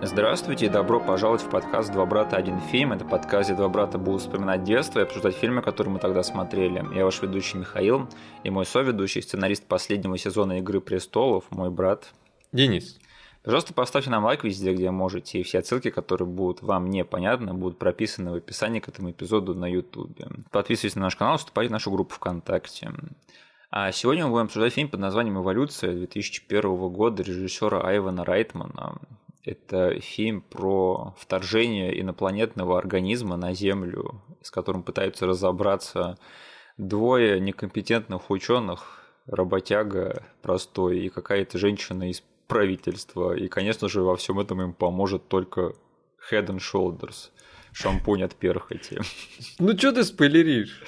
Здравствуйте и добро пожаловать в подкаст «Два брата, один фильм». Это подкаст, где два брата будут вспоминать детство и обсуждать фильмы, которые мы тогда смотрели. Я ваш ведущий Михаил и мой соведущий, сценарист последнего сезона «Игры престолов», мой брат Денис. Пожалуйста, поставьте нам лайк везде, где можете, и все отсылки, которые будут вам непонятны, будут прописаны в описании к этому эпизоду на YouTube. Подписывайтесь на наш канал, вступайте в нашу группу ВКонтакте. А сегодня мы будем обсуждать фильм под названием «Эволюция» 2001 года режиссера Айвана Райтмана. Это фильм про вторжение инопланетного организма на Землю, с которым пытаются разобраться двое некомпетентных ученых, работяга простой и какая-то женщина из правительства. И, конечно же, во всем этом им поможет только Head and Shoulders, шампунь от перхоти. Ну что ты спойлеришь?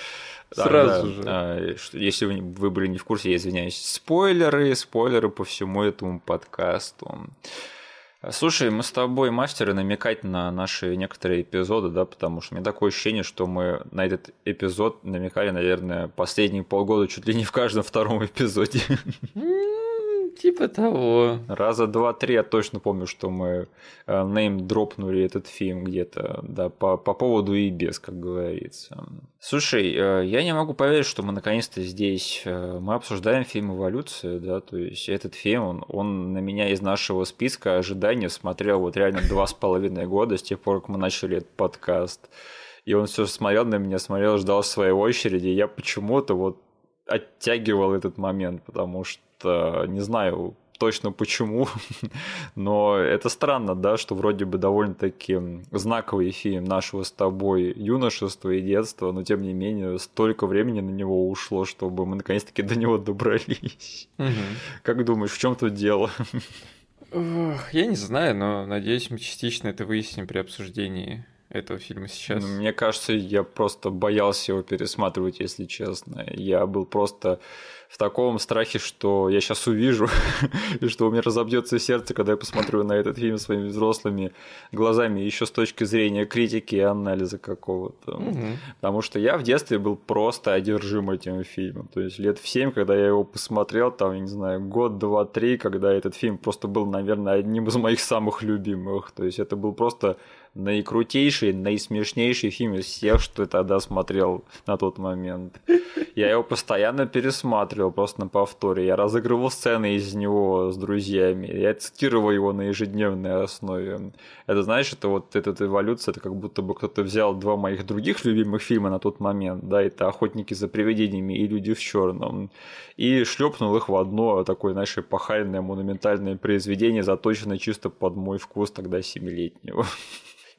Сразу да, же. А, если вы, вы были не в курсе, я извиняюсь. Спойлеры, спойлеры по всему этому подкасту. Слушай, мы с тобой мастеры намекать на наши некоторые эпизоды, да, потому что у меня такое ощущение, что мы на этот эпизод намекали, наверное, последние полгода чуть ли не в каждом втором эпизоде. Типа того. Раза два-три я точно помню, что мы нейм дропнули этот фильм где-то, да, по, по поводу и без, как говорится. Слушай, э, я не могу поверить, что мы наконец-то здесь. Э, мы обсуждаем фильм «Эволюция», да, то есть этот фильм, он, он на меня из нашего списка ожиданий смотрел вот реально два с половиной года с тех пор, как мы начали этот подкаст. И он все смотрел на меня, смотрел, ждал своей очереди. И я почему-то вот оттягивал этот момент, потому что не знаю точно почему, но это странно, да, что вроде бы довольно-таки знаковый фильм нашего с тобой юношества и детства, но тем не менее столько времени на него ушло, чтобы мы наконец-таки до него добрались. Угу. Как думаешь, в чем тут дело? Я не знаю, но надеюсь, мы частично это выясним при обсуждении этого фильма сейчас. Мне кажется, я просто боялся его пересматривать, если честно. Я был просто в таком страхе, что я сейчас увижу, и что у меня разобьется сердце, когда я посмотрю на этот фильм своими взрослыми глазами, еще с точки зрения критики и анализа какого-то. Угу. Потому что я в детстве был просто одержим этим фильмом. То есть лет в семь, когда я его посмотрел, там, я не знаю, год, два, три, когда этот фильм просто был, наверное, одним из моих самых любимых. То есть это был просто наикрутейший, наисмешнейший фильм из всех, что я тогда смотрел на тот момент. Я его постоянно пересматривал просто на повторе. Я разыгрывал сцены из него с друзьями. Я цитировал его на ежедневной основе. Это, знаешь, это вот эта эволюция, это как будто бы кто-то взял два моих других любимых фильма на тот момент, да, это «Охотники за привидениями» и «Люди в черном», и шлепнул их в одно такое, знаешь, эпохальное монументальное произведение, заточенное чисто под мой вкус тогда семилетнего.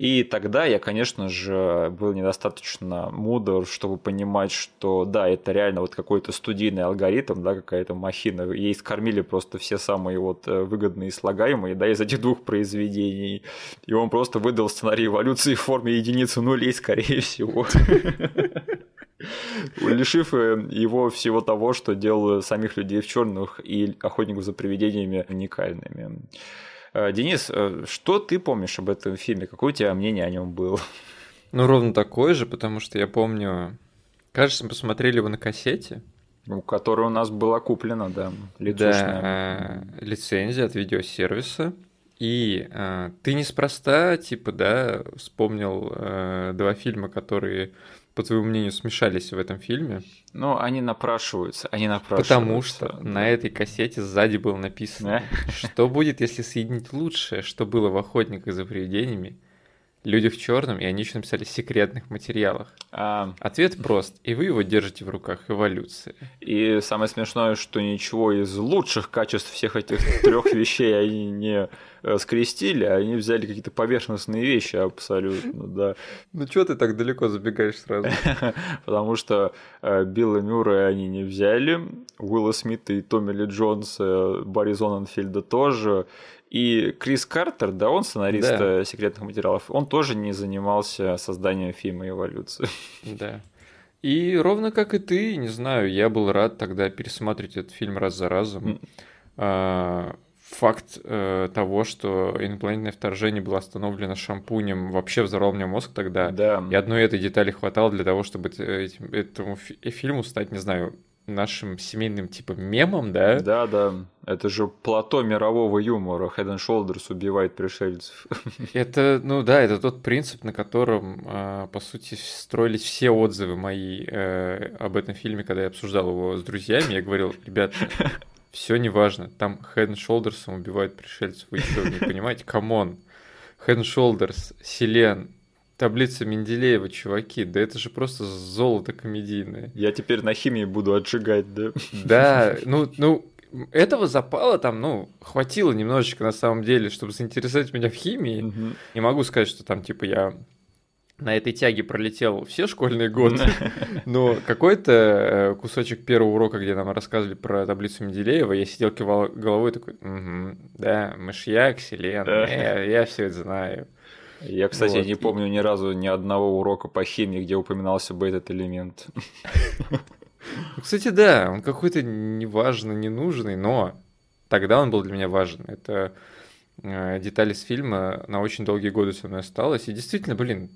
И тогда я, конечно же, был недостаточно мудр, чтобы понимать, что да, это реально вот какой-то студийный алгоритм, да, какая-то махина. Ей скормили просто все самые вот э, выгодные слагаемые, да, из этих двух произведений. И он просто выдал сценарий эволюции в форме единицы нулей, скорее всего лишив э, его всего того, что делало самих людей в черных и охотников за привидениями уникальными. Э, Денис, э, что ты помнишь об этом фильме? Какое у тебя мнение о нем было? Ну, ровно такое же, потому что я помню... Кажется, мы посмотрели его на кассете. Ну, которая у нас была куплена, да, лицушная. Да, э, лицензия от видеосервиса. И э, ты неспроста, типа, да, вспомнил э, два фильма, которые по твоему мнению, смешались в этом фильме? Ну, они напрашиваются, они напрашиваются. Потому что да. на этой кассете сзади было написано, что будет, если соединить лучшее, что было в «Охотниках за привидениями», Люди в черном, и они еще написали секретных материалах. А... Ответ прост, и вы его держите в руках. Эволюция. И самое смешное, что ничего из лучших качеств всех этих трех вещей они не э, скрестили, а они взяли какие-то поверхностные вещи абсолютно, да. Ну что ты так далеко забегаешь сразу? Потому что э, Билла Мюррея они не взяли, Уилла Смита и Томми Ли Джонса, Барри Зоненфельда тоже, и Крис Картер, да, он сценарист да. секретных материалов, он тоже не занимался созданием фильма «Эволюция». Да. И ровно как и ты, не знаю, я был рад тогда пересматривать этот фильм раз за разом. Mm. факт э, того, что инопланетное вторжение было остановлено шампунем, вообще взорвал мне мозг тогда. Да. И одной этой детали хватало для того, чтобы этим, этому фильму стать, не знаю, нашим семейным типа мемом, да? Да, да. Это же плато мирового юмора. Head and Shoulders убивает пришельцев. Это, ну да, это тот принцип, на котором, а, по сути, строились все отзывы мои э, об этом фильме, когда я обсуждал его с друзьями. Я говорил, ребята, все не важно. Там Head and Shoulders убивают пришельцев. Вы еще не понимаете? Come on. Head and Shoulders, Селен, таблица Менделеева, чуваки, да это же просто золото комедийное. Я теперь на химии буду отжигать, да? Да, ну, ну, этого запала там, ну, хватило немножечко на самом деле, чтобы заинтересовать меня в химии. Угу. Не могу сказать, что там, типа, я на этой тяге пролетел все школьные годы, но какой-то э, кусочек первого урока, где нам рассказывали про таблицу Менделеева, я сидел, кивал головой такой, угу, да, мышьяк, селен, я, я все это знаю. Я, кстати, вот. не помню ни разу ни одного урока по химии, где упоминался бы этот элемент. Кстати, да, он какой-то неважно, ненужный, но тогда он был для меня важен. Это э, деталь из фильма на очень долгие годы со мной осталась. И действительно, блин,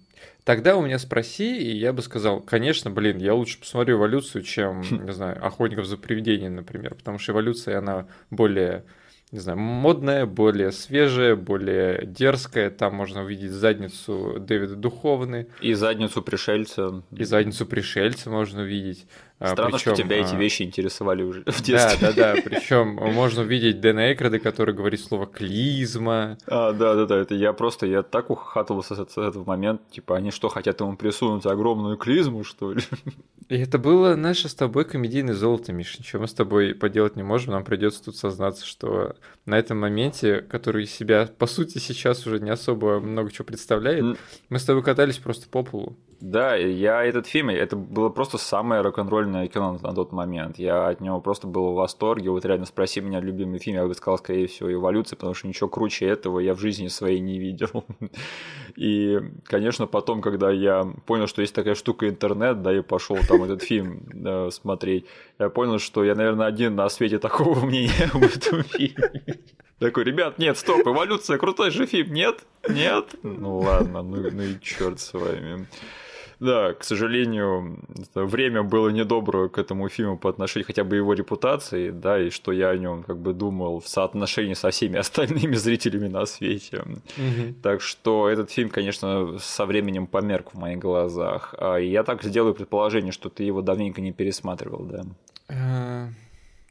тогда у меня спроси, и я бы сказал, конечно, блин, я лучше посмотрю эволюцию, чем, не знаю, охотников за привидением, например, потому что эволюция, она более не знаю, модная, более свежая, более дерзкая. Там можно увидеть задницу Дэвида Духовны. И задницу пришельца. И задницу пришельца можно увидеть. А, Странно, Причем, что тебя эти а, вещи интересовали уже в детстве. Да, да, да. Причем можно увидеть Дэна Эйкрода, который говорит слово клизма. А, да, да, да. Это я просто, я так ухахатывался с этого момента. Типа, они что, хотят ему присунуть огромную клизму, что ли? И это было наше с тобой комедийное золото, Миш. Ничего мы с тобой поделать не можем. Нам придется тут сознаться, что на этом моменте, который себя, по сути, сейчас уже не особо много чего представляет, мы с тобой катались просто по полу. Да, я этот фильм, это было просто самое рок-н-ролльное кино на тот момент. Я от него просто был в восторге. Вот реально спроси меня любимый фильм, я бы сказал, скорее всего, «Эволюция», потому что ничего круче этого я в жизни своей не видел. И, конечно, потом, когда я понял, что есть такая штука интернет, да, и пошел там этот фильм да, смотреть, я понял, что я, наверное, один на свете такого мнения об этом фильме. Такой, ребят, нет, стоп, эволюция, крутой же фильм, нет? Нет? Ну ладно, ну, ну и черт с вами. Да, к сожалению, время было недоброе к этому фильму по отношению хотя бы его репутации, да, и что я о нем как бы думал в соотношении со всеми остальными зрителями на свете. Угу. Так что этот фильм, конечно, со временем померк в моих глазах. А я так сделаю предположение, что ты его давненько не пересматривал, да? Э,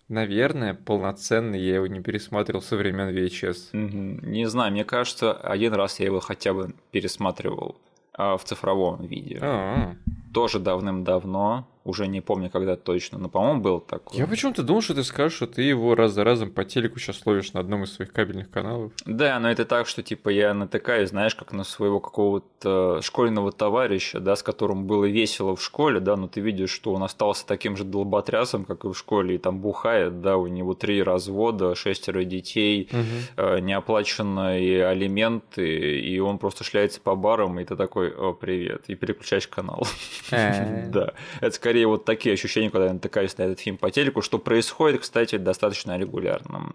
наверное, полноценно я его не пересматривал со времен VHS. Угу. Не знаю, мне кажется, один раз я его хотя бы пересматривал в цифровом виде. А-а-а. Тоже давным-давно уже не помню, когда точно, но, по-моему, был такой. Я почему-то думал, что ты скажешь, что ты его раз за разом по телеку сейчас ловишь на одном из своих кабельных каналов. Да, но это так, что, типа, я натыкаюсь, знаешь, как на своего какого-то школьного товарища, да, с которым было весело в школе, да, но ты видишь, что он остался таким же долботрясом, как и в школе, и там бухает, да, у него три развода, шестеро детей, угу. неоплаченные алименты, и он просто шляется по барам, и ты такой, о, привет, и переключаешь канал. Э. Да, это скорее скорее вот такие ощущения, когда я натыкаюсь на этот фильм по телеку, что происходит, кстати, достаточно регулярно.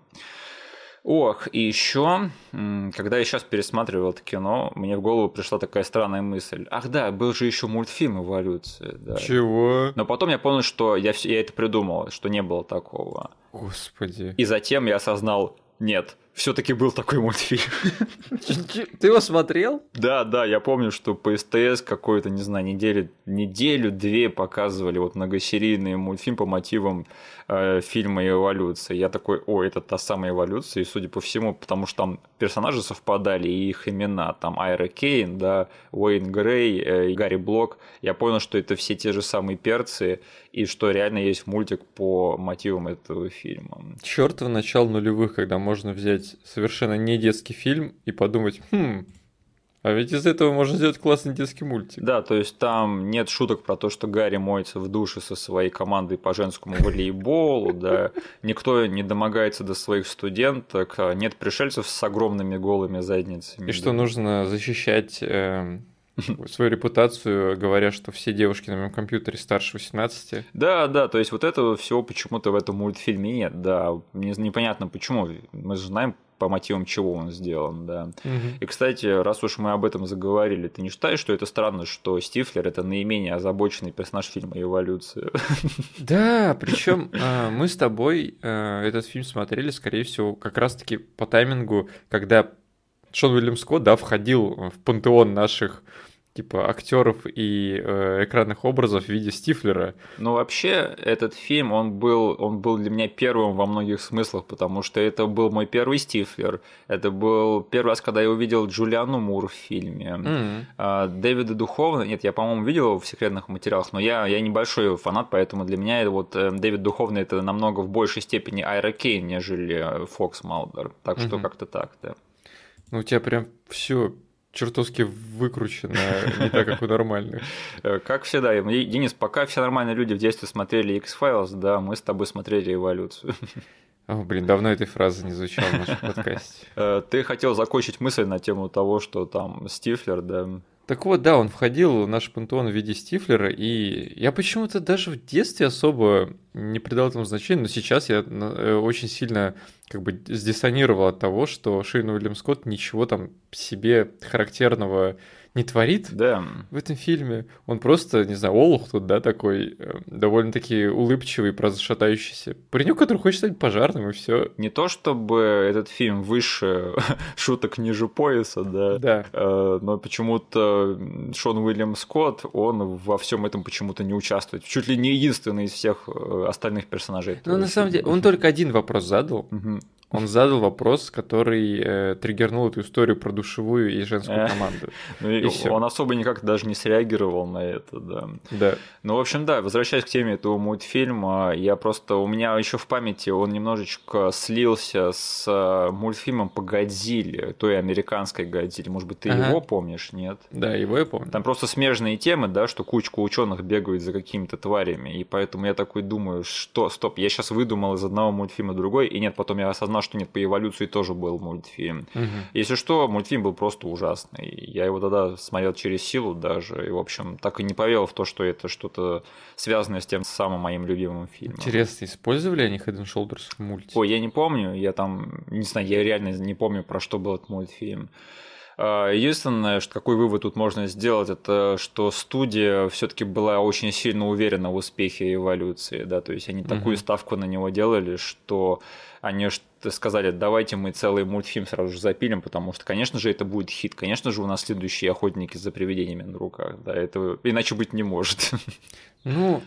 Ох, и еще, когда я сейчас пересматривал это кино, мне в голову пришла такая странная мысль. Ах да, был же еще мультфильм «Эволюция». Да. Чего? Но потом я понял, что я, я это придумал, что не было такого. Господи. И затем я осознал, нет, все-таки был такой мультфильм. Ты его смотрел? Да, да, я помню, что по СТС какой-то, не знаю, неделю, неделю-две показывали вот многосерийный мультфильм по мотивам э, фильма «Эволюция». Я такой, о, это та самая эволюция, и судя по всему, потому что там персонажи совпадали, и их имена, там Айра Кейн, да, Уэйн Грей, э, Гарри Блок, я понял, что это все те же самые перцы, и что реально есть мультик по мотивам этого фильма. Чёртово начало нулевых, когда можно взять совершенно не детский фильм и подумать, хм, а ведь из этого можно сделать классный детский мультик. Да, то есть там нет шуток про то, что Гарри моется в душе со своей командой по женскому волейболу, да, никто не домогается до своих студенток, а нет пришельцев с огромными голыми задницами. И что нужно защищать эм, свою репутацию, говоря, что все девушки на моем компьютере старше 18. Да, да, то есть вот этого всего почему-то в этом мультфильме нет, да, непонятно почему, мы же знаем по мотивам чего он сделан, да. Угу. И, кстати, раз уж мы об этом заговорили, ты не считаешь, что это странно, что Стифлер это наименее озабоченный персонаж фильма «Эволюция»? Да, причем а, мы с тобой а, этот фильм смотрели, скорее всего, как раз-таки по таймингу, когда Шон Уильям Скотт, да, входил в пантеон наших типа актеров и э, экранных образов в виде Стифлера. Ну вообще этот фильм он был он был для меня первым во многих смыслах, потому что это был мой первый Стифлер. Это был первый раз, когда я увидел Джулиану Мур в фильме. Mm-hmm. А, Дэвида Духовна, нет, я по-моему видел его в секретных материалах, но я я небольшой фанат, поэтому для меня это вот э, Дэвид Духовный это намного в большей степени Айра Кейн, нежели Фокс Малдер. Так mm-hmm. что как-то так, да. Ну у тебя прям все чертовски выкручено, не так, как у нормальных. Э, как всегда, Денис, пока все нормальные люди в детстве смотрели X-Files, да, мы с тобой смотрели эволюцию. О, блин, давно этой фразы не звучала в нашем подкасте. Э, ты хотел закончить мысль на тему того, что там Стифлер, да, так вот, да, он входил в наш пантеон в виде Стифлера, и я почему-то даже в детстве особо не придал этому значения, но сейчас я э, очень сильно как бы сдиссонировал от того, что Шейн Уильям Скотт ничего там себе характерного не творит да. в этом фильме. Он просто, не знаю, Олух тут, да, такой э, довольно-таки улыбчивый, просто шатающийся. Паренек, который хочет стать пожарным, и все. Не то чтобы этот фильм выше шуток ниже пояса, да, да. Э, но почему-то Шон Уильям Скотт, он во всем этом почему-то не участвует. Чуть ли не единственный из всех э, остальных персонажей. Ну, на самом деле, он только один вопрос задал. Угу он задал вопрос, который э, триггернул эту историю про душевую и женскую команду. Ну, и и он особо никак даже не среагировал на это, да. Да. Ну, в общем, да, возвращаясь к теме этого мультфильма, я просто, у меня еще в памяти он немножечко слился с э, мультфильмом по Годзилле, той американской Годзилле. Может быть, ты ага. его помнишь, нет? Да, его я помню. Там просто смежные темы, да, что кучка ученых бегают за какими-то тварями, и поэтому я такой думаю, что, стоп, я сейчас выдумал из одного мультфильма другой, и нет, потом я осознал, что нет, по эволюции тоже был мультфильм. Угу. Если что, мультфильм был просто ужасный. Я его тогда смотрел через силу даже, и, в общем, так и не поверил в то, что это что-то связанное с тем самым моим любимым фильмом. Интересно, использовали они Head and Shoulders в мультике? Ой, я не помню, я там, не знаю, я реально не помню, про что был этот мультфильм. А, единственное, что какой вывод тут можно сделать, это что студия все-таки была очень сильно уверена в успехе эволюции, да, то есть они угу. такую ставку на него делали, что они сказали, давайте мы целый мультфильм сразу же запилим, потому что, конечно же, это будет хит, конечно же, у нас следующие охотники за привидениями на руках, да, это иначе быть не может. Ну,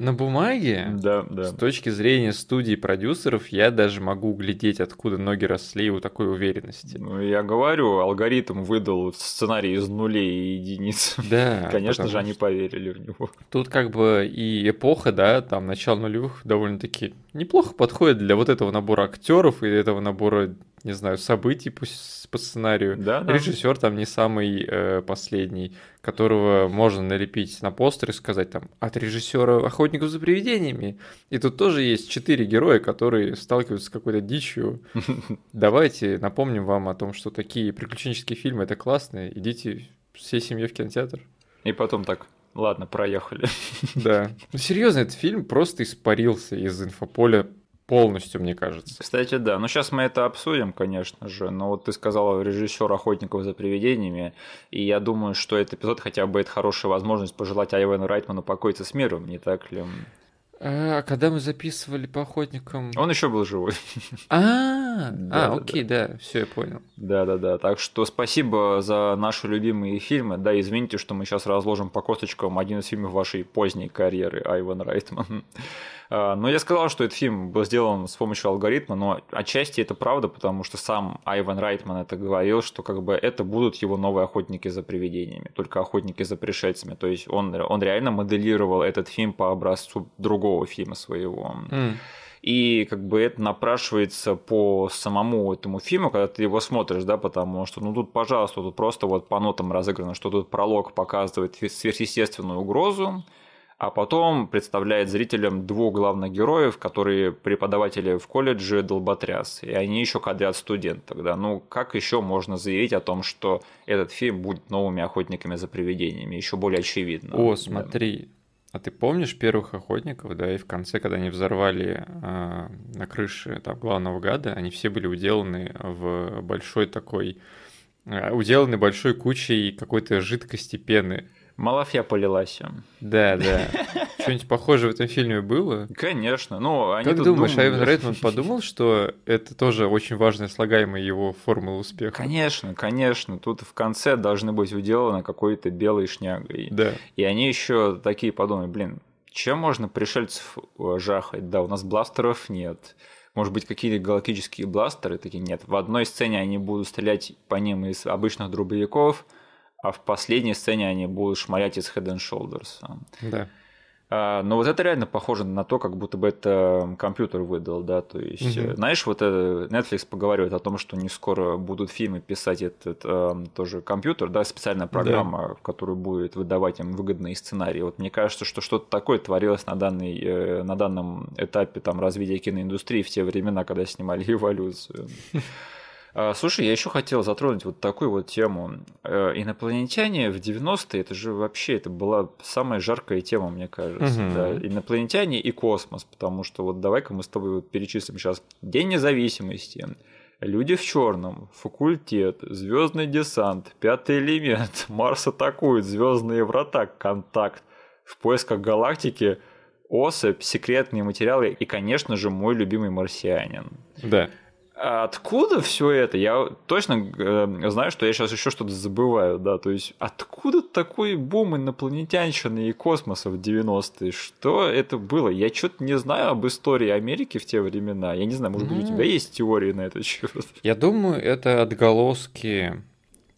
на бумаге, да, да. с точки зрения студии продюсеров, я даже могу глядеть, откуда ноги росли у такой уверенности. Ну, я говорю, алгоритм выдал сценарий из нулей и единиц. Да. Конечно же, они поверили в него. Тут как бы и эпоха, да, там начало нулевых довольно-таки неплохо подходит для вот этого набора актеров и этого набора не знаю, событий по, по сценарию. Да, да. Режиссер там не самый э, последний, которого можно налепить на постер и сказать там от режиссера охотников за привидениями. И тут тоже есть четыре героя, которые сталкиваются с какой-то дичью. Давайте напомним вам о том, что такие приключенческие фильмы это классные. Идите всей семьей в кинотеатр. И потом так, ладно, проехали. Да. Ну, серьезно, этот фильм просто испарился из инфополя полностью, мне кажется. Кстати, да. Ну, сейчас мы это обсудим, конечно же. Но вот ты сказал режиссер охотников за привидениями. И я думаю, что этот эпизод хотя бы это хорошая возможность пожелать Айвену Райтману покоиться с миром, не так ли? А когда мы записывали по охотникам. Он еще был живой. А, а, окей, да, все, я понял. Да, да, да. Так что спасибо за наши любимые фильмы. Да, извините, что мы сейчас разложим по косточкам один из фильмов вашей поздней карьеры Айван Райтман. А, но я сказал, что этот фильм был сделан с помощью алгоритма, но отчасти это правда, потому что сам Айван Райтман это говорил, что как бы это будут его новые охотники за привидениями, только охотники за пришельцами. То есть он, он реально моделировал этот фильм по образцу другого фильма своего. Mm. И как бы это напрашивается по самому этому фильму, когда ты его смотришь, да, потому что, ну тут, пожалуйста, тут просто вот по нотам разыграно, что тут пролог показывает сверхъестественную угрозу, а потом представляет зрителям двух главных героев, которые преподаватели в колледже долботряс, и они еще кадрят студентов. Да? Ну, как еще можно заявить о том, что этот фильм будет новыми охотниками за привидениями? Еще более очевидно. О, смотри, А ты помнишь первых охотников, да, и в конце, когда они взорвали э, на крыше там главного гада, они все были уделаны в большой такой, э, уделаны большой кучей какой-то жидкости пены. Малафья полилась. Да, да. Что-нибудь похожее в этом фильме было? Конечно. Ну, они как думаешь, думали... Айвен Рейтман подумал, что это тоже очень важная слагаемая его формула успеха? Конечно, конечно. Тут в конце должны быть уделаны какой-то белой шнягой. Да. И они еще такие подумали, блин, чем можно пришельцев э, жахать? Да, у нас бластеров нет. Может быть, какие-то галактические бластеры? Такие нет. В одной сцене они будут стрелять по ним из обычных дробовиков – а в последней сцене они будут шмалять из Head and Shoulders. Да. А, но вот это реально похоже на то, как будто бы это компьютер выдал, да, то есть, угу. знаешь, вот это Netflix поговаривает о том, что не скоро будут фильмы писать этот э, тоже компьютер, да, специальная программа, да. которая будет выдавать им выгодные сценарии. Вот мне кажется, что что-то такое творилось на, данный, э, на данном этапе там развития киноиндустрии в те времена, когда снимали «Эволюцию». А, слушай, я еще хотел затронуть вот такую вот тему. Э, инопланетяне в 90-е, это же вообще это была самая жаркая тема, мне кажется. Угу. Да? Инопланетяне и космос, потому что вот давай-ка мы с тобой вот перечислим сейчас День независимости, Люди в черном, факультет, звездный десант, пятый элемент, Марс атакует, звездные врата, контакт, в поисках галактики, особь, секретные материалы и, конечно же, мой любимый марсианин. Да. Откуда все это? Я точно э, знаю, что я сейчас еще что-то забываю, да, то есть откуда такой бум инопланетянщины и космоса в 90-е? Что это было? Я что-то не знаю об истории Америки в те времена. Я не знаю, может быть, у тебя есть теории на этот счет? Я думаю, это отголоски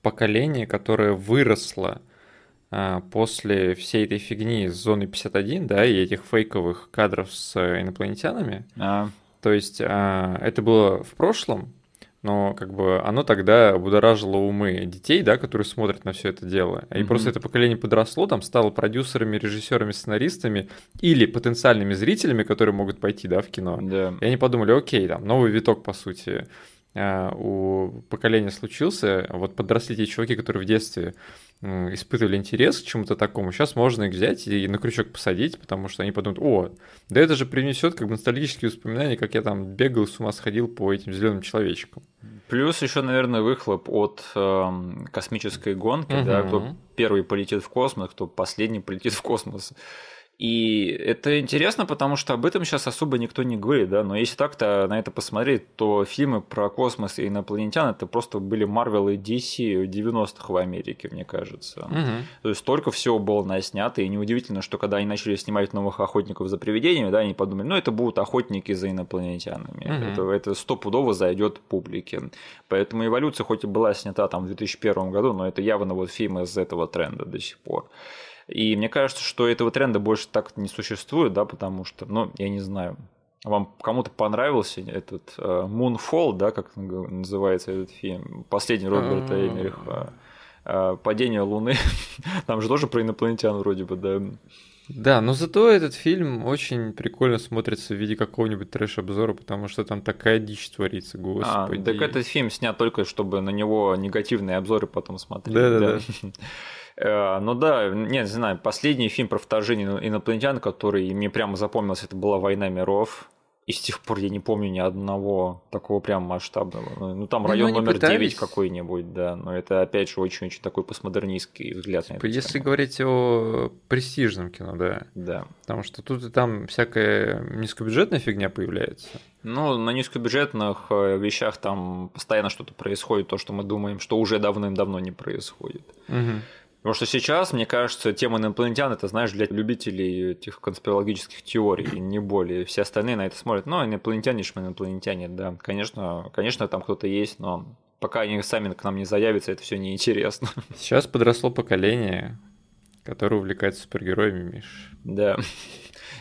поколения, которое выросло а, после всей этой фигни с зоны 51, да, и этих фейковых кадров с инопланетянами. А. То есть а, это было в прошлом, но как бы оно тогда будоражило умы детей, да, которые смотрят на все это дело. И mm-hmm. просто это поколение подросло, там стало продюсерами, режиссерами, сценаристами или потенциальными зрителями, которые могут пойти, да, в кино. Yeah. И они подумали, окей, там новый виток, по сути, у поколения случился. Вот подросли те чуваки, которые в детстве испытывали интерес к чему-то такому, сейчас можно их взять и на крючок посадить, потому что они подумают, о, да это же принесет как бы ностальгические воспоминания, как я там бегал, с ума сходил по этим зеленым человечкам. Плюс еще, наверное, выхлоп от э, космической гонки, угу. да, кто первый полетит в космос, кто последний полетит в космос. И это интересно, потому что об этом сейчас особо никто не говорит, да, но если так-то на это посмотреть, то фильмы про космос и инопланетян это просто были Marvel и DC 90-х в Америке, мне кажется. Угу. То есть столько всего было наснято, и неудивительно, что когда они начали снимать новых охотников за привидениями, да, они подумали, ну это будут охотники за инопланетянами, угу. это, это стопудово зайдет публике. Поэтому эволюция хоть и была снята там в 2001 году, но это явно вот фильм из этого тренда до сих пор. И мне кажется, что этого тренда больше так не существует, да, потому что, ну, я не знаю, вам кому-то понравился этот э, Moonfall, да, как называется этот фильм, последний Роберта а. Эмериха, э, Падение Луны, там же тоже про инопланетян вроде бы, да. Да, но зато этот фильм очень прикольно смотрится в виде какого-нибудь трэш-обзора, потому что там такая дичь творится, а, господи. А, так этот фильм снят только, чтобы на него негативные обзоры потом смотреть. Да-да-да. Э, ну да, не знаю, последний фильм про вторжение инопланетян, который мне прямо запомнился, это была «Война миров». И с тех пор я не помню ни одного такого прям масштабного. Ну, ну там ну, район номер пытались... 9 какой-нибудь, да. Но это опять же очень-очень такой постмодернистский взгляд на это. Если тему. говорить о престижном кино, да. Да. Потому что тут и там всякая низкобюджетная фигня появляется. Ну, на низкобюджетных э, вещах там постоянно что-то происходит, то, что мы думаем, что уже давным-давно не происходит. Угу. Потому что сейчас, мне кажется, тема инопланетян это, знаешь, для любителей этих конспирологических теорий, не более. Все остальные на это смотрят. Ну, инопланетяне, что инопланетяне, да. Конечно, конечно, там кто-то есть, но пока они сами к нам не заявятся, это все неинтересно. Сейчас подросло поколение, которое увлекается супергероями, Миш. Да.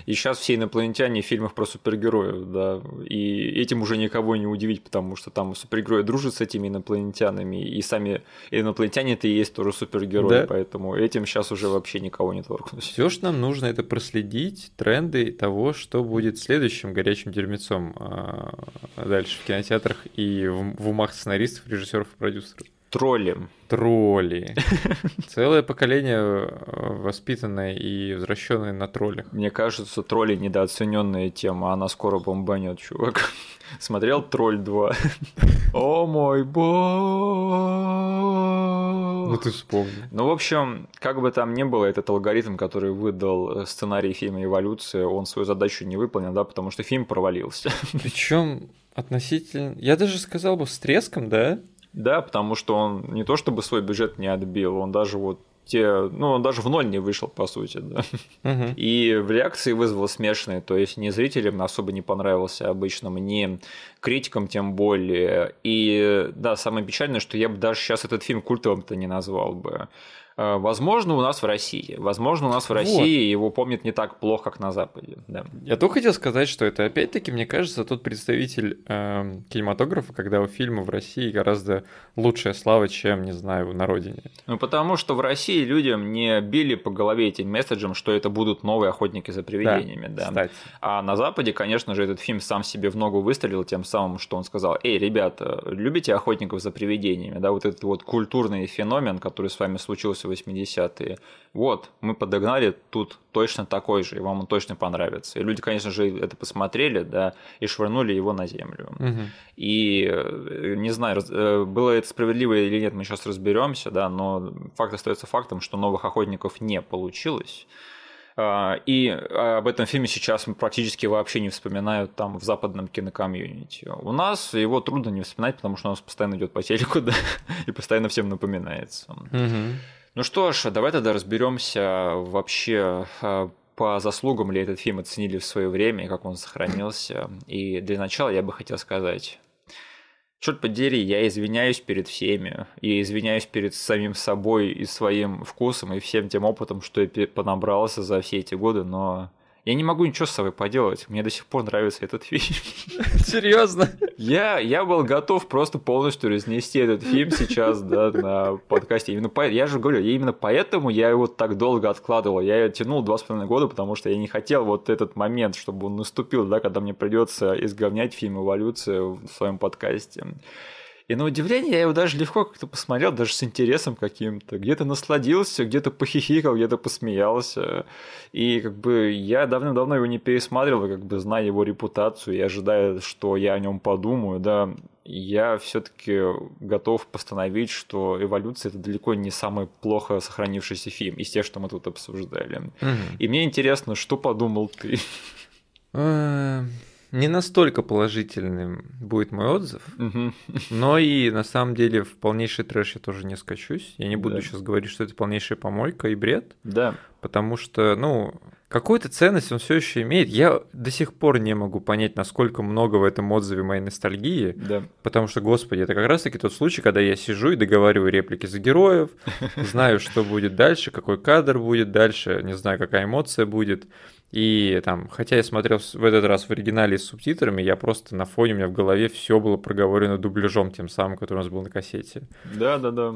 И сейчас все инопланетяне в фильмах про супергероев, да, и этим уже никого не удивить, потому что там супергерои дружат с этими инопланетянами, и сами инопланетяне это и есть тоже супергерои, да. поэтому этим сейчас уже вообще никого не торкнуть. Все, что нам нужно, это проследить тренды того, что будет следующим горячим дерьмецом а, дальше в кинотеатрах и в умах сценаристов, режиссеров и продюсеров. Тролли. Тролли. Целое поколение э, воспитанное и возвращенное на троллях. Мне кажется, тролли недооцененная тема, она скоро бомбанет, чувак. Смотрел Тролль 2. О мой бог! Ну ты вспомни. Ну, в общем, как бы там ни было, этот алгоритм, который выдал сценарий фильма «Эволюция», он свою задачу не выполнил, да, потому что фильм провалился. Причем относительно... Я даже сказал бы с треском, да? Да, потому что он не то чтобы свой бюджет не отбил, он даже вот те, ну, он даже в ноль не вышел, по сути, да. Угу. И в реакции вызвал смешанные, то есть не зрителям особо не понравился обычным, не критикам тем более. И да, самое печальное, что я бы даже сейчас этот фильм культовым-то не назвал бы. Э, возможно, у нас в России. Возможно, у нас в России вот. его помнят не так плохо, как на Западе. Да. Я только хотел сказать, что это опять-таки, мне кажется, тот представитель э, кинематографа, когда у фильма в России гораздо лучшая слава, чем, не знаю, на родине. Ну, потому что в России людям не били по голове этим месседжем, что это будут новые охотники за привидениями. Да, да. Кстати. А на Западе, конечно же, этот фильм сам себе в ногу выстрелил тем самым, что он сказал, эй, ребята, любите охотников за привидениями? Да, вот этот вот культурный феномен, который с вами случился 80-е. Вот, мы подогнали тут точно такой же, и вам он точно понравится. И люди, конечно же, это посмотрели, да, и швырнули его на землю. Угу. И э, не знаю, э, было это справедливо или нет, мы сейчас разберемся, да, но факт остается фактом, что новых охотников не получилось. А, и об этом фильме сейчас практически вообще не вспоминают там в западном кинокомьюнити. У нас его трудно не вспоминать, потому что у нас постоянно идет по телеку, да, и постоянно всем напоминается. Угу. Ну что ж, давай тогда разберемся вообще а, по заслугам ли этот фильм оценили в свое время и как он сохранился. И для начала я бы хотел сказать, черт подери, я извиняюсь перед всеми, и извиняюсь перед самим собой и своим вкусом, и всем тем опытом, что я понабрался за все эти годы, но я не могу ничего с собой поделать. Мне до сих пор нравится этот фильм. Серьезно? Я, я был готов просто полностью разнести этот фильм сейчас, да, на подкасте. Именно по, я же говорю, именно поэтому я его так долго откладывал. Я тянул два с половиной года, потому что я не хотел вот этот момент, чтобы он наступил, да, когда мне придется изговнять фильм «Эволюция» в своем подкасте. И на удивление я его даже легко как-то посмотрел, даже с интересом каким-то. Где-то насладился, где-то похихикал, где-то посмеялся. И как бы я давно-давно его не пересматривал, как бы зная его репутацию и ожидая, что я о нем подумаю, да, я все-таки готов постановить, что эволюция это далеко не самый плохо сохранившийся фильм из тех, что мы тут обсуждали. Угу. И мне интересно, что подумал ты? Не настолько положительным будет мой отзыв, но и на самом деле в полнейший трэш я тоже не скачусь. Я не буду да. сейчас говорить, что это полнейшая помойка и бред. Да. Потому что, ну, какую-то ценность он все еще имеет. Я до сих пор не могу понять, насколько много в этом отзыве моей ностальгии. Да. Потому что, господи, это как раз-таки тот случай, когда я сижу и договариваю реплики за героев, знаю, что будет дальше, какой кадр будет дальше, не знаю, какая эмоция будет. И там, хотя я смотрел в этот раз в оригинале с субтитрами, я просто на фоне у меня в голове все было проговорено дубляжом тем самым, который у нас был на кассете. Да, да, да.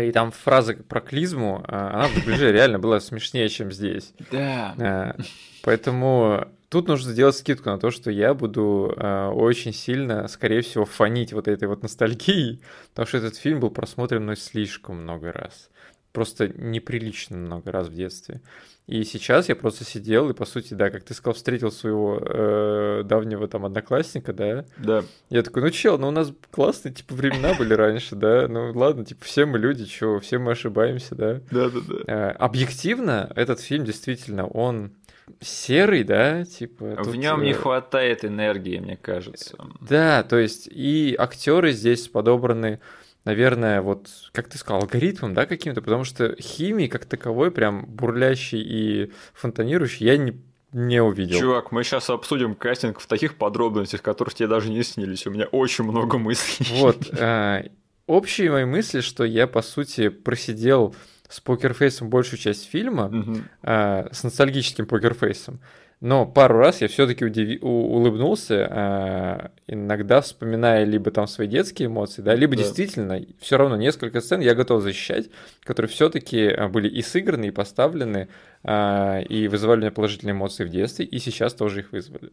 И там фраза про клизму, а, она в дубляже реально была смешнее, чем здесь. Да. А, поэтому тут нужно сделать скидку на то, что я буду а, очень сильно, скорее всего, фонить вот этой вот ностальгией, потому что этот фильм был просмотрен мной слишком много раз. Просто неприлично много раз в детстве. И сейчас я просто сидел и, по сути, да, как ты сказал, встретил своего э, давнего там одноклассника, да? Да. Я такой, ну чел, ну у нас классные, типа, времена были раньше, да? Ну ладно, типа, все мы люди, чё, все мы ошибаемся, да? Да-да-да. Э, объективно, этот фильм действительно, он серый, да, типа. В нем не э, хватает энергии, мне кажется. Да, то есть и актеры здесь подобраны наверное, вот, как ты сказал, алгоритмом, да, каким-то, потому что химии как таковой, прям бурлящий и фонтанирующий, я не не увидел. Чувак, мы сейчас обсудим кастинг в таких подробностях, которых тебе даже не снились. У меня очень много мыслей. Вот. Э, общие мои мысли, что я, по сути, просидел с покерфейсом большую часть фильма, угу. э, с ностальгическим покерфейсом. Но пару раз я все-таки удив... улыбнулся, э, иногда вспоминая либо там свои детские эмоции, да, либо да. действительно все равно несколько сцен я готов защищать, которые все-таки э, были и сыграны, и поставлены, э, и вызывали у меня положительные эмоции в детстве, и сейчас тоже их вызвали.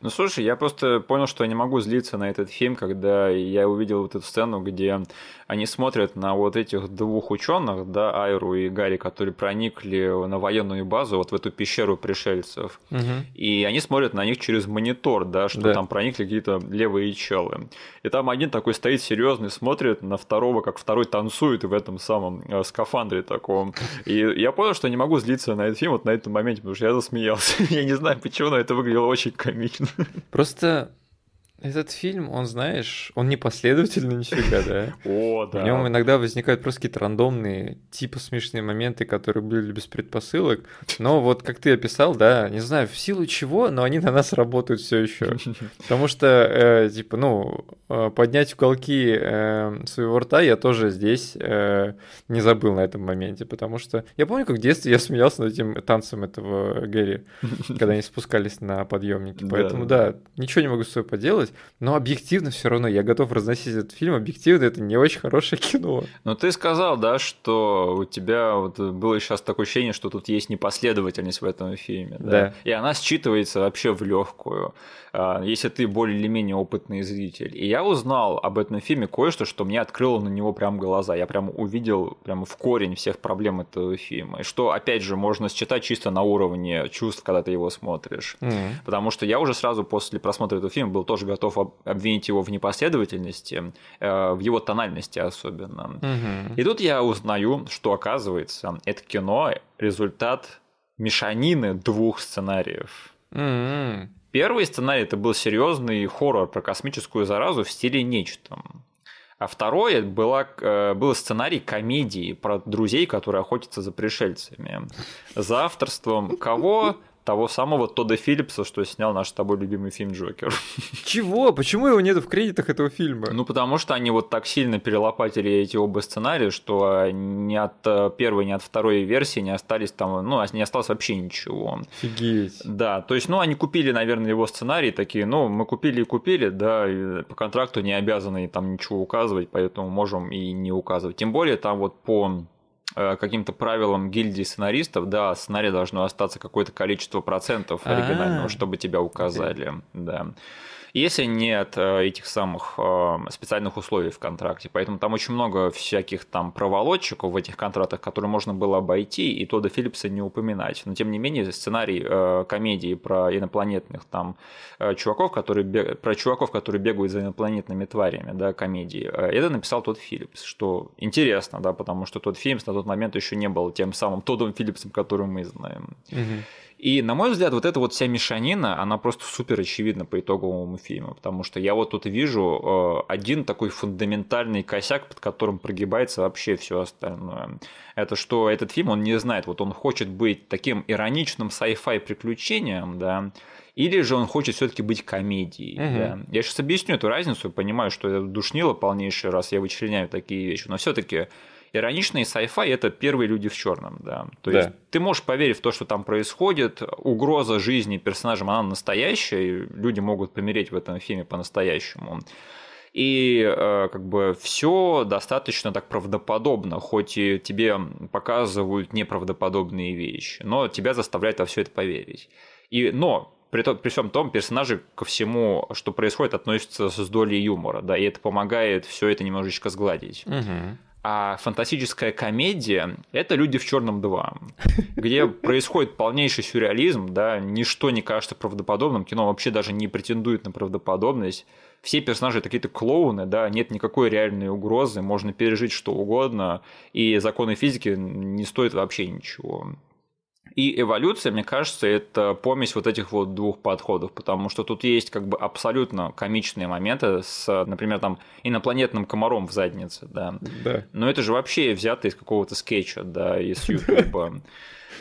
Ну слушай, я просто понял, что я не могу злиться на этот фильм, когда я увидел вот эту сцену, где они смотрят на вот этих двух ученых, да, Айру и Гарри, которые проникли на военную базу, вот в эту пещеру пришельцев. Угу. И они смотрят на них через монитор, да, что да. там проникли какие-то левые челы. И там один такой стоит серьезный, смотрит на второго, как второй танцует в этом самом э, скафандре таком. И я понял, что не могу злиться на этот фильм вот на этом моменте, потому что я засмеялся. я не знаю почему, но это выглядело очень комично. Просто этот фильм, он, знаешь, он не последовательный нифига, да? О, да. В нем иногда возникают просто какие-то рандомные, типа смешные моменты, которые были без предпосылок. Но вот как ты описал, да, не знаю, в силу чего, но они на нас работают все еще. Потому что, э, типа, ну, э, поднять уголки э, своего рта я тоже здесь э, не забыл на этом моменте. Потому что я помню, как в детстве я смеялся над этим танцем этого Гэри, когда они спускались на подъемники. Поэтому, да, ничего не могу с собой поделать делать, но объективно все равно я готов разносить этот фильм, объективно это не очень хорошее кино. Но ты сказал, да, что у тебя вот было сейчас такое ощущение, что тут есть непоследовательность в этом фильме, да, да. и она считывается вообще в легкую, если ты более или менее опытный зритель. И я узнал об этом фильме кое-что, что мне открыло на него прям глаза, я прям увидел прям в корень всех проблем этого фильма, и что, опять же, можно считать чисто на уровне чувств, когда ты его смотришь, mm-hmm. потому что я уже сразу после просмотра этого фильма был тоже готов обвинить его в непоследовательности, э, в его тональности особенно. Угу. И тут я узнаю, что оказывается, это кино результат мешанины двух сценариев. Угу. Первый сценарий это был серьезный хоррор про космическую заразу в стиле нечто. А второе было, э, был сценарий комедии про друзей, которые охотятся за пришельцами. За авторством кого? Того самого Тодда Филлипса, что снял наш с тобой любимый фильм «Джокер». Чего? Почему его нет в кредитах этого фильма? Ну, потому что они вот так сильно перелопатили эти оба сценария, что ни от э, первой, ни от второй версии не остались там, ну, не осталось вообще ничего. Офигеть. Да, то есть, ну, они купили, наверное, его сценарий, такие, ну, мы купили и купили, да, и по контракту не обязаны там ничего указывать, поэтому можем и не указывать. Тем более, там вот по каким-то правилам гильдии сценаристов, да, сценарий должно остаться какое-то количество процентов оригинального, А-а-а. чтобы тебя указали, да если нет э, этих самых э, специальных условий в контракте. Поэтому там очень много всяких там проволочек в этих контрактах, которые можно было обойти, и Тодда Филлипса не упоминать. Но тем не менее, сценарий э, комедии про инопланетных там чуваков, которые бег... про чуваков, которые бегают за инопланетными тварями, да, комедии, это написал тот Филлипс, что интересно, да, потому что тот Филлипс на тот момент еще не был тем самым Тоддом Филлипсом, которого мы знаем. Угу. И, на мой взгляд, вот эта вот вся мешанина, она просто супер очевидна по итоговому фильму, потому что я вот тут вижу э, один такой фундаментальный косяк, под которым прогибается вообще все остальное. Это что этот фильм, он не знает, вот он хочет быть таким ироничным sci-fi приключением, да, или же он хочет все-таки быть комедией. Угу. Да. Я сейчас объясню эту разницу, понимаю, что это душнило полнейший раз, я вычленяю такие вещи, но все-таки Ироничный sci-fi это первые люди в черном, да. То да. есть ты можешь поверить в то, что там происходит, угроза жизни персонажам, она настоящая, и люди могут помереть в этом фильме по-настоящему. И э, как бы все достаточно так правдоподобно, хоть и тебе показывают неправдоподобные вещи, но тебя заставляют во все это поверить. И, но при, том, при всем том, персонажи ко всему, что происходит, относятся с долей юмора, да, и это помогает все это немножечко сгладить. Угу. А фантастическая комедия – это «Люди в черном 2», где происходит полнейший сюрреализм, да, ничто не кажется правдоподобным, кино вообще даже не претендует на правдоподобность. Все персонажи какие-то клоуны, да, нет никакой реальной угрозы, можно пережить что угодно, и законы физики не стоят вообще ничего. И эволюция, мне кажется, это помесь вот этих вот двух подходов, потому что тут есть как бы абсолютно комичные моменты с, например, там инопланетным комаром в заднице, да. Да. Но это же вообще взято из какого-то скетча, да, из Ютуба.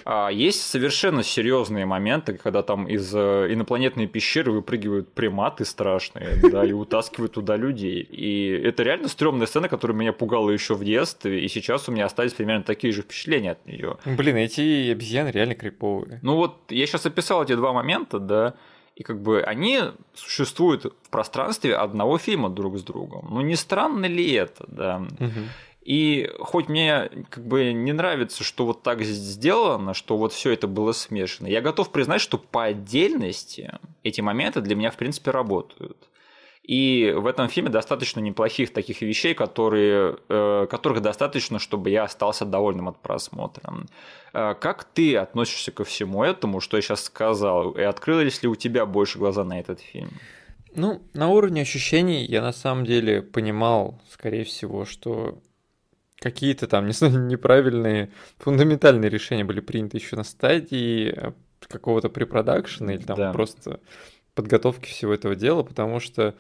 А есть совершенно серьезные моменты, когда там из э, инопланетной пещеры выпрыгивают приматы страшные, да, и утаскивают туда людей. И это реально стрёмная сцена, которая меня пугала еще в детстве, и сейчас у меня остались примерно такие же впечатления от нее. Блин, эти обезьяны реально криповые. Ну вот, я сейчас описал эти два момента, да, и как бы они существуют в пространстве одного фильма друг с другом. Ну не странно ли это, да? Угу. И хоть мне как бы не нравится, что вот так сделано, что вот все это было смешано, я готов признать, что по отдельности эти моменты для меня в принципе работают. И в этом фильме достаточно неплохих таких вещей, которые, э, которых достаточно, чтобы я остался довольным от просмотра. Э, как ты относишься ко всему этому, что я сейчас сказал? И открылись ли у тебя больше глаза на этот фильм? Ну, на уровне ощущений я на самом деле понимал, скорее всего, что какие-то там не знаю, неправильные фундаментальные решения были приняты еще на стадии э, какого-то препродакшена или там да. просто подготовки всего этого дела, потому что,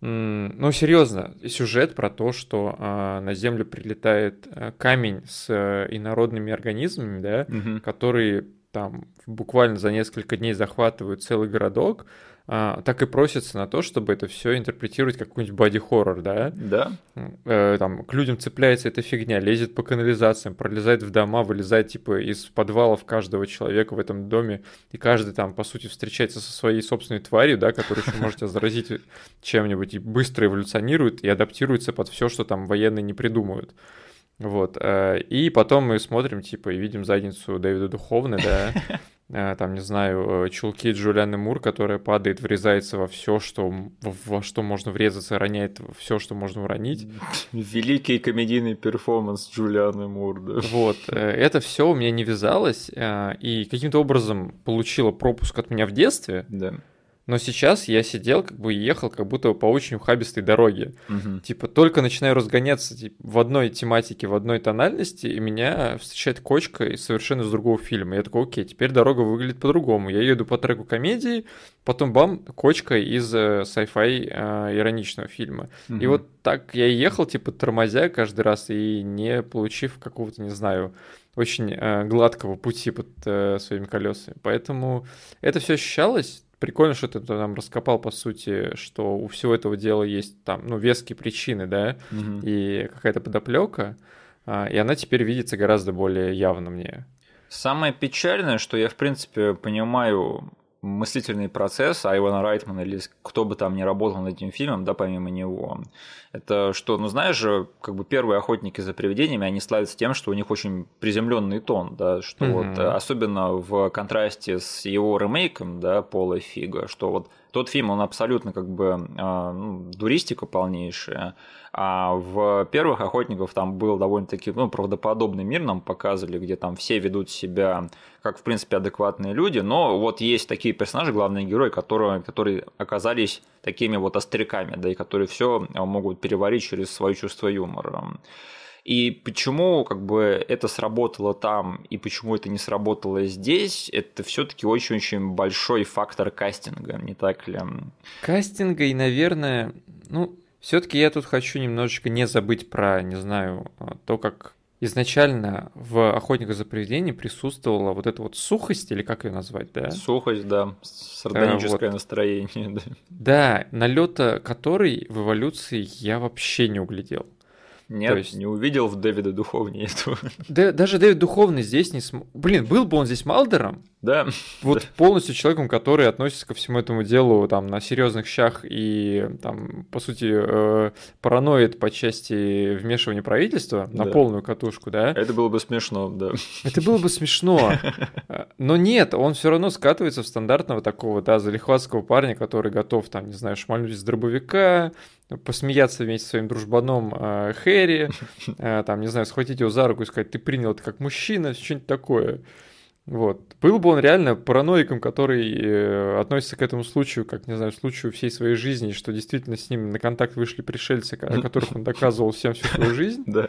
ну, серьезно, сюжет про то, что а, на Землю прилетает э, камень с э, инородными организмами, да, угу. которые там буквально за несколько дней захватывают целый городок, так и просится на то, чтобы это все интерпретировать как какой-нибудь боди-хоррор, да? Да. Э, там к людям цепляется эта фигня, лезет по канализациям, пролезает в дома, вылезает типа из подвалов каждого человека в этом доме, и каждый там, по сути, встречается со своей собственной тварью, да, которая еще может тебя заразить чем-нибудь, и быстро эволюционирует и адаптируется под все, что там военные не придумают. Вот. Э, и потом мы смотрим, типа, и видим задницу Дэвида Духовны, да, там, не знаю, э, чулки Джулианы Мур, которая падает, врезается во все, что, во что можно врезаться, роняет все, что можно уронить. Великий комедийный перформанс Джулианы Мур, да. Вот, э, это все у меня не вязалось, и каким-то образом получило пропуск от меня в детстве. Да. Но сейчас я сидел, как бы ехал, как будто по очень ухабистой дороге. Угу. Типа только начинаю разгоняться типа, в одной тематике, в одной тональности, и меня встречает кочка из совершенно из другого фильма. Я такой, окей, теперь дорога выглядит по-другому. Я еду по треку комедии, потом бам, кочка из э, sci-fi э, ироничного фильма. Угу. И вот так я ехал, типа тормозя каждый раз и не получив какого-то, не знаю, очень э, гладкого пути под э, своими колесами. Поэтому это все ощущалось прикольно, что ты там раскопал, по сути, что у всего этого дела есть там, ну, веские причины, да, угу. и какая-то подоплека, а, и она теперь видится гораздо более явно мне. Самое печальное, что я, в принципе, понимаю мыслительный процесс Айвана Райтмана или кто бы там ни работал над этим фильмом, да, помимо него, это что, ну знаешь же, как бы первые охотники за привидениями, они славятся тем, что у них очень приземленный тон, да, что mm-hmm. вот особенно в контрасте с его ремейком, да, Пола Фига, что вот тот фильм, он абсолютно как бы а, ну, дуристика полнейшая, а в первых охотников там был довольно-таки ну, правдоподобный мир нам показывали, где там все ведут себя как, в принципе, адекватные люди, но вот есть такие персонажи, главные герои, которые, которые оказались такими вот остряками, да, и которые все могут переварить через свое чувство юмора. И почему как бы это сработало там и почему это не сработало здесь, это все-таки очень-очень большой фактор кастинга, не так ли? Кастинга и, наверное, ну, все-таки я тут хочу немножечко не забыть про, не знаю, то, как изначально в «Охотниках за привидениями» присутствовала вот эта вот сухость, или как ее назвать, да? Сухость, да, сардоническое а, вот. настроение. Да, да налета которой в эволюции я вообще не углядел. Нет, есть... не увидел в Дэвида Духовне этого. Да, даже Дэвид Духовный здесь не см... Блин, был бы он здесь Малдером, да. Вот да. полностью человеком, который относится ко всему этому делу там на серьезных щах и там, по сути, э, параноид по части вмешивания правительства да. на полную катушку, да? Это было бы смешно, да. Это было бы смешно. Но нет, он все равно скатывается в стандартного такого, да, залихватского парня, который готов, там, не знаю, шмальнуть из дробовика, посмеяться вместе со своим дружбаном э, Хэри, э, там, не знаю, схватить его за руку и сказать, ты принял это как мужчина, что-нибудь такое. Вот. Был бы он реально параноиком, который э, относится к этому случаю, как, не знаю, случаю всей своей жизни, что действительно с ним на контакт вышли пришельцы, о которых он доказывал всем всю свою жизнь. Да.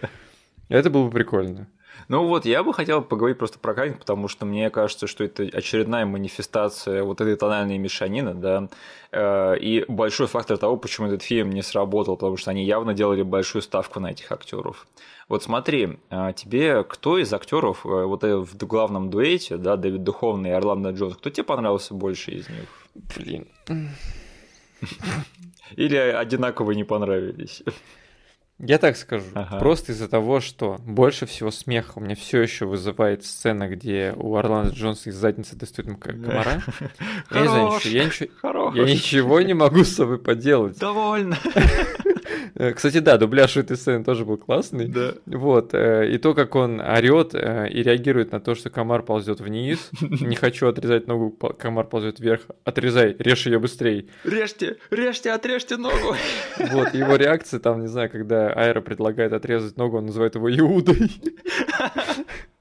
Это было бы прикольно. Ну вот, я бы хотел поговорить просто про кастинг, потому что мне кажется, что это очередная манифестация вот этой тональной мешанины, да, э, и большой фактор того, почему этот фильм не сработал, потому что они явно делали большую ставку на этих актеров. Вот смотри, а тебе кто из актеров э, вот э, в главном дуэте, да, Дэвид Духовный и Орландо Джонс, кто тебе понравился больше из них? Блин. Или одинаково не понравились? Я так скажу. Ага. Просто из-за того, что больше всего смеха у меня все еще вызывает сцена, где у Орландо Джонса из задницы достают комара. Я не знаю, я ничего, я ничего не могу с собой поделать. Довольно. Э, кстати, да, дубляж этой сцены тоже был классный. Да. Вот. Э, и то, как он орет э, и реагирует на то, что комар ползет вниз. Не хочу отрезать ногу, комар ползет вверх. Отрезай, режь ее быстрее. Режьте, режьте, отрежьте ногу. Вот, его реакция там, не знаю, когда Айра предлагает отрезать ногу, он называет его Иудой.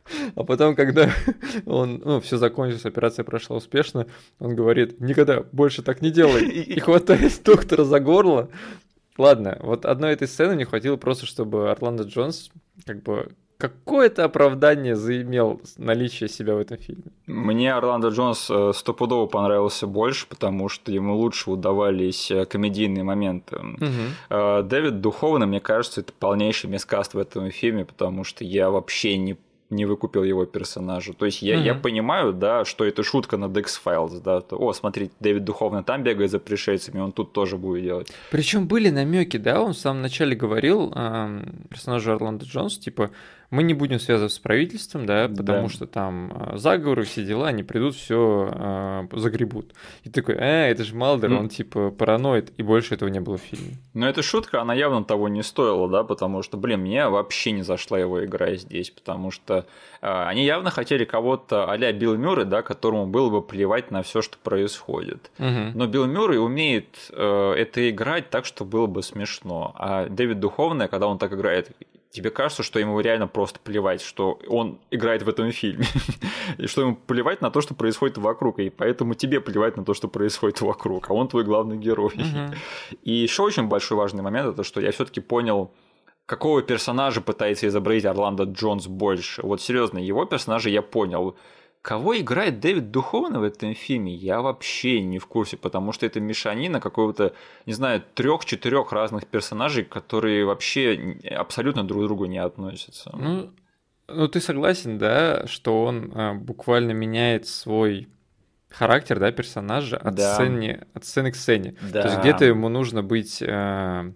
А потом, когда он, ну, все закончилось, операция прошла успешно, он говорит, никогда больше так не делай. И хватает доктора за горло, Ладно, вот одной этой сцены не хватило просто, чтобы Орландо Джонс как бы какое-то оправдание заимел наличие себя в этом фильме. Мне Орландо Джонс э, стопудово понравился больше, потому что ему лучше удавались э, комедийные моменты. Угу. Дэвид Духовно, мне кажется, это полнейший мискаст в этом фильме, потому что я вообще не не выкупил его персонажа. То есть я, mm-hmm. я понимаю, да, что это шутка над X-Files, да, то, о, смотри, Дэвид Духовно там бегает за пришельцами, он тут тоже будет делать. Причем были намеки, да, он в самом начале говорил э, персонажу Орландо Джонс, типа, мы не будем связываться с правительством, да, потому да. что там а, заговоры, все дела, они придут, все э, загребут. И такой, э, это же Малдер, mm. он типа параноид, и больше этого не было в фильме. Но эта шутка, она явно того не стоила, да, потому что, блин, мне вообще не зашла его игра здесь, потому что э, они явно хотели кого-то а-ля Билл Мюррей, да, которому было бы плевать на все, что происходит. Угу. Но Билл Мюррей умеет э, это играть так, что было бы смешно. А Дэвид Духовный, когда он так играет, тебе кажется, что ему реально просто плевать, что он играет в этом фильме, и что ему плевать на то, что происходит вокруг, и поэтому тебе плевать на то, что происходит вокруг, а он твой главный герой. И еще очень большой важный момент это, что я все-таки понял, какого персонажа пытается изобразить Орландо Джонс больше. Вот серьезно, его персонажа я понял. Кого играет Дэвид Духовный в этом фильме, я вообще не в курсе, потому что это мешанина какого-то, не знаю, трех-четырех разных персонажей, которые вообще абсолютно друг к другу не относятся. Ну, ну ты согласен, да, что он а, буквально меняет свой характер, да, персонажа от, да. сцены, от сцены к сцене. Да. То есть где-то ему нужно быть э,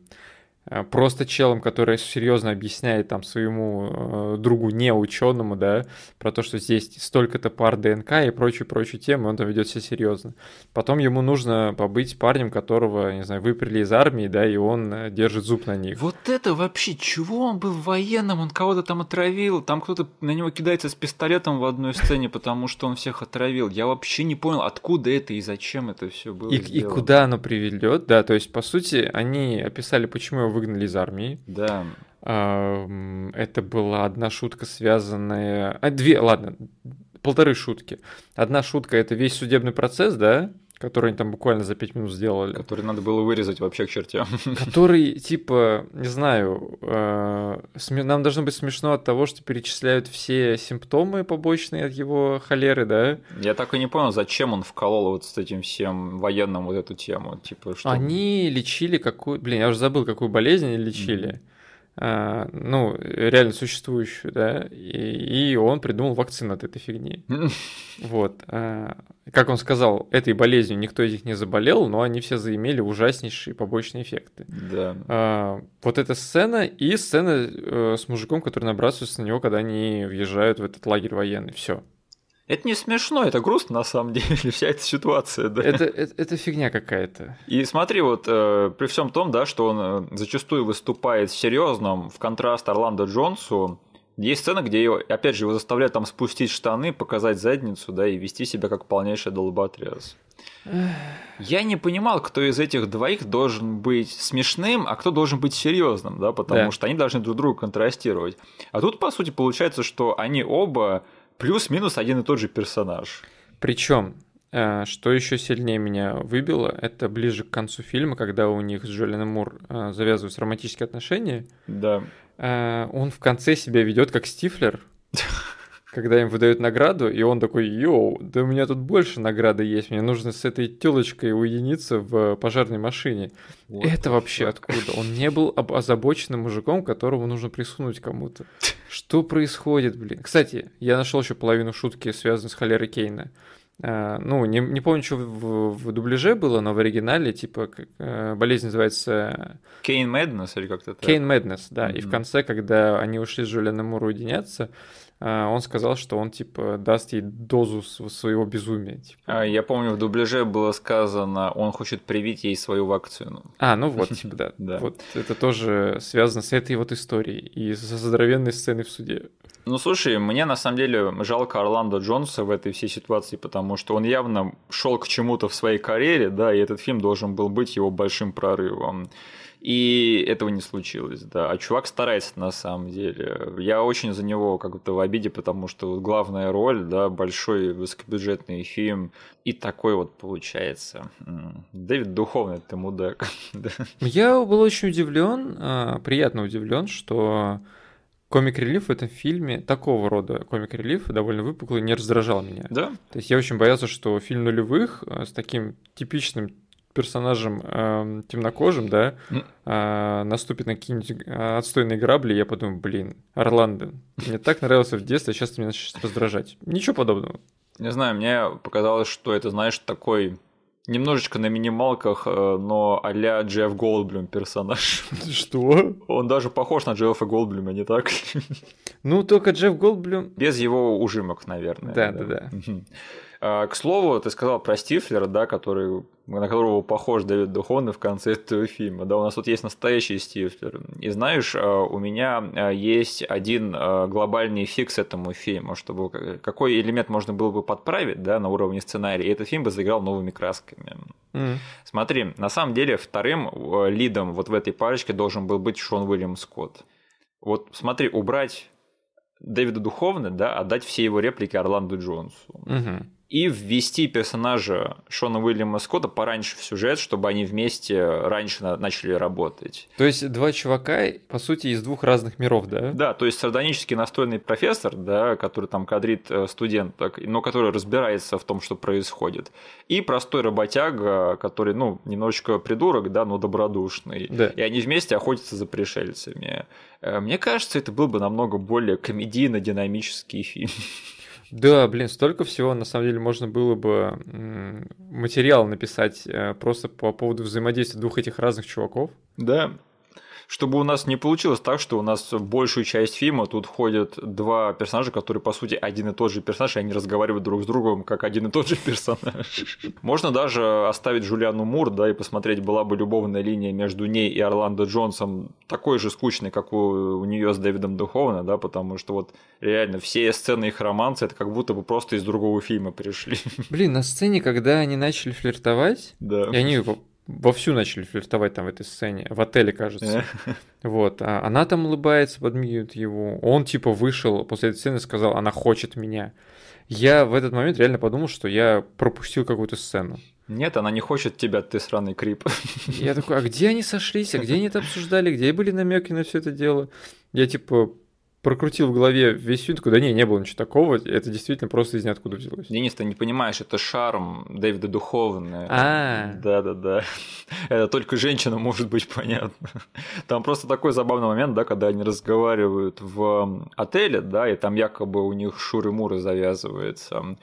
просто челом, который серьезно объясняет там своему э, другу не ученому, да, про то, что здесь столько-то пар ДНК и прочую-прочую тему, он там ведет себя серьезно. Потом ему нужно побыть парнем, которого, не знаю, выпрели из армии, да, и он э, держит зуб на них. Вот это вообще, чего он был военным, он кого-то там отравил, там кто-то на него кидается с пистолетом в одной сцене, потому что он всех отравил. Я вообще не понял, откуда это и зачем это все было. И, и куда оно приведет, да, то есть, по сути, они описали, почему его выгнали из армии. Да. Это была одна шутка, связанная... А, две, ладно, полторы шутки. Одна шутка — это весь судебный процесс, да, который они там буквально за 5 минут сделали. Который надо было вырезать вообще к чертям. Который, типа, не знаю, э, нам должно быть смешно от того, что перечисляют все симптомы побочные от его холеры, да? Я так и не понял, зачем он вколол вот с этим всем военным вот эту тему. Типа, что... Они лечили какую... Блин, я уже забыл, какую болезнь они лечили. А, ну, реально существующую, да, и, и он придумал вакцину от этой фигни. Вот. А, как он сказал, этой болезнью никто из них не заболел, но они все заимели ужаснейшие побочные эффекты. Да. А, вот эта сцена и сцена э, с мужиком, который набрасывается на него, когда они въезжают в этот лагерь военный. Все. Это не смешно, это грустно на самом деле, вся эта ситуация, да. Это, это, это фигня какая-то. И смотри, вот э, при всем том, да, что он э, зачастую выступает серьезным, в контраст Орландо Джонсу, есть сцена, где его, опять же, его заставляют там спустить штаны, показать задницу, да, и вести себя как полнейший долботряс. Я не понимал, кто из этих двоих должен быть смешным, а кто должен быть серьезным, да, потому да. что они должны друг друга контрастировать. А тут, по сути, получается, что они оба плюс-минус один и тот же персонаж. Причем, э, что еще сильнее меня выбило, это ближе к концу фильма, когда у них с Джолином Мур э, завязываются романтические отношения. Да. Э, он в конце себя ведет как Стифлер, когда им выдают награду, и он такой, йоу, да у меня тут больше награды есть, мне нужно с этой телочкой уединиться в пожарной машине. Вот это вообще откуда? Он не был озабоченным мужиком, которому нужно присунуть кому-то. Что происходит, блин? Кстати, я нашел еще половину шутки, связанной с холерой Кейна. э, ну, не, не помню, что в, в дубляже было, но в оригинале, типа, э, болезнь называется... Кейн Мэднес или как-то так? Кейн Мэднес, да. Mm-hmm. И в конце, когда они ушли с Джулианом Мур уединяться, а, он сказал, что он, типа, даст ей дозу своего безумия. Типа. А, я помню, в дубляже было сказано, он хочет привить ей свою вакцину. А, ну вот, типа, да. да. Вот это тоже связано с этой вот историей и со здоровенной сценой в суде. Ну, слушай, мне на самом деле жалко Орландо Джонса в этой всей ситуации, потому что он явно шел к чему-то в своей карьере, да, и этот фильм должен был быть его большим прорывом. И этого не случилось, да. А чувак старается на самом деле. Я очень за него как-то в обиде, потому что главная роль, да, большой высокобюджетный фильм, и такой вот получается. Дэвид духовный ты мудак. Я был очень удивлен, а, приятно удивлен, что комик-релиф в этом фильме, такого рода комик-релиф, довольно выпуклый, не раздражал меня. Да. То есть я очень боялся, что фильм нулевых а, с таким типичным персонажем э, темнокожим, да, mm. э, наступит на какие-нибудь а, отстойные грабли, я подумаю, блин, Орландо, мне так нравился в детстве, а сейчас ты меня начнешь раздражать. Ничего подобного. Не знаю, мне показалось, что это, знаешь, такой немножечко на минималках, э, но а-ля Джефф Голдблюм персонаж. Что? Он даже похож на Джеффа Голдблюма, не так? Ну, только Джефф Голдблюм... Без его ужимок, наверное. Да, да, да. К слову, ты сказал про Стифлера, да, который, на которого похож Дэвид Духовный в конце этого фильма. Да, у нас тут есть настоящий Стифлер. И знаешь, а, у меня а, есть один глобальный фикс этому фильму, чтобы какой элемент можно было бы подправить да, на уровне сценария, и этот фильм бы заиграл новыми красками. Mm. Смотри, на самом деле вторым лидом вот в этой парочке должен был быть Шон Уильям Скотт. Вот смотри, убрать Дэвида Духовна, да, отдать все его реплики Орланду Джонсу. Угу и ввести персонажа Шона Уильяма Скотта пораньше в сюжет, чтобы они вместе раньше начали работать. То есть два чувака, по сути, из двух разных миров, да? Да, то есть сардонический настольный профессор, да, который там кадрит э, студенток, но который разбирается в том, что происходит, и простой работяга, который, ну, немножечко придурок, да, но добродушный. Да. И они вместе охотятся за пришельцами. Э, мне кажется, это был бы намного более комедийно-динамический фильм. Да, блин, столько всего, на самом деле, можно было бы материал написать э, просто по поводу взаимодействия двух этих разных чуваков. Да, чтобы у нас не получилось так, что у нас большую часть фильма тут входят два персонажа, которые, по сути, один и тот же персонаж, и они разговаривают друг с другом как один и тот же персонаж. Можно даже оставить Джулиану Мур, да, и посмотреть, была бы любовная линия между ней и Орландо Джонсом такой же скучной, как у, у нее с Дэвидом Духовно, да, потому что вот реально все сцены их романса это как будто бы просто из другого фильма пришли. Блин, на сцене, когда они начали флиртовать, да. и они вовсю начали флиртовать там в этой сцене, в отеле, кажется. вот, а она там улыбается, подмигивает его. Он типа вышел после этой сцены и сказал, она хочет меня. Я в этот момент реально подумал, что я пропустил какую-то сцену. Нет, она не хочет тебя, ты сраный крип. Я такой, а где они сошлись, а где они это обсуждали, где были намеки на все это дело? Я типа прокрутил в голове весь фильм, такой, да не, не было ничего такого, это действительно просто из ниоткуда взялось. Денис, ты не понимаешь, это шарм Дэвида Духовны. А, Да-да-да. Это только женщина может быть понятно. Там просто такой забавный момент, да, когда они разговаривают в отеле, да, и там якобы у них шуры-муры завязывается.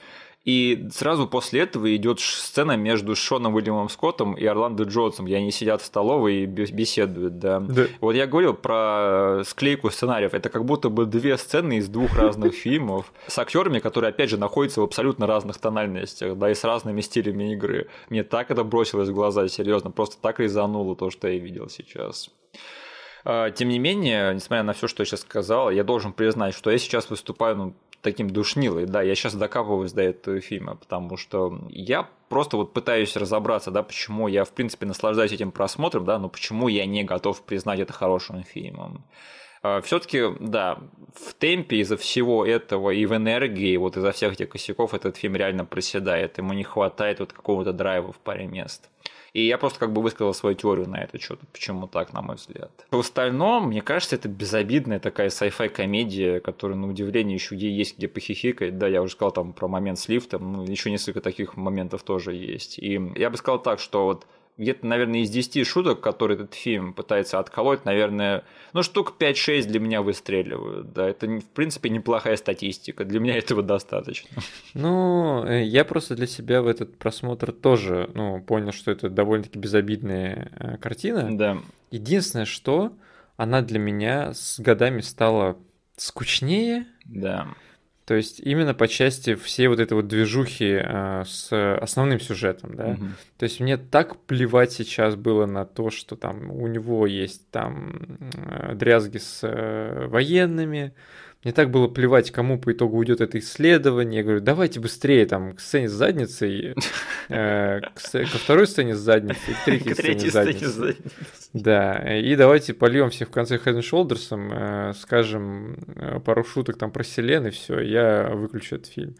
И сразу после этого идет сцена между Шоном Уильямом Скоттом и Орландо Джонсом, где они сидят в столовой и беседуют, да. да. Вот я говорил про склейку сценариев. Это как будто бы две сцены из двух разных фильмов с актерами, которые, опять же, находятся в абсолютно разных тональностях, да, и с разными стилями игры. Мне так это бросилось в глаза, серьезно, просто так резануло то, что я видел сейчас. А, тем не менее, несмотря на все, что я сейчас сказал, я должен признать, что я сейчас выступаю ну, таким душнилой, да, я сейчас докапываюсь до этого фильма, потому что я просто вот пытаюсь разобраться, да, почему я, в принципе, наслаждаюсь этим просмотром, да, но почему я не готов признать это хорошим фильмом. А, Все-таки, да, в темпе из-за всего этого и в энергии, вот из-за всех этих косяков этот фильм реально проседает. Ему не хватает вот какого-то драйва в паре мест. И я просто как бы высказал свою теорию на это, что почему так, на мой взгляд. В остальном, мне кажется, это безобидная такая sci-fi комедия, которая, на удивление, еще где есть где похихикать. Да, я уже сказал там про момент с лифтом, ну, еще несколько таких моментов тоже есть. И я бы сказал так, что вот где-то, наверное, из 10 шуток, которые этот фильм пытается отколоть, наверное, ну, штук 5-6 для меня выстреливают. Да, это, в принципе, неплохая статистика. Для меня этого достаточно. Ну, э, я просто для себя в этот просмотр тоже, ну, понял, что это довольно-таки безобидная э, картина. Да. Единственное, что она для меня с годами стала скучнее. Да. То есть именно по части всей вот этой вот движухи э, с основным сюжетом, да. Угу. То есть мне так плевать сейчас было на то, что там у него есть там э, дрязги с э, военными, мне так было плевать, кому по итогу уйдет это исследование. Я говорю, давайте быстрее там к сцене с задницей, э, ко второй сцене с задницей, к третьей сцене с задницей. Да, и давайте польем всех в конце Head and Shoulders, э, скажем э, пару шуток там про Селен, и все, я выключу этот фильм.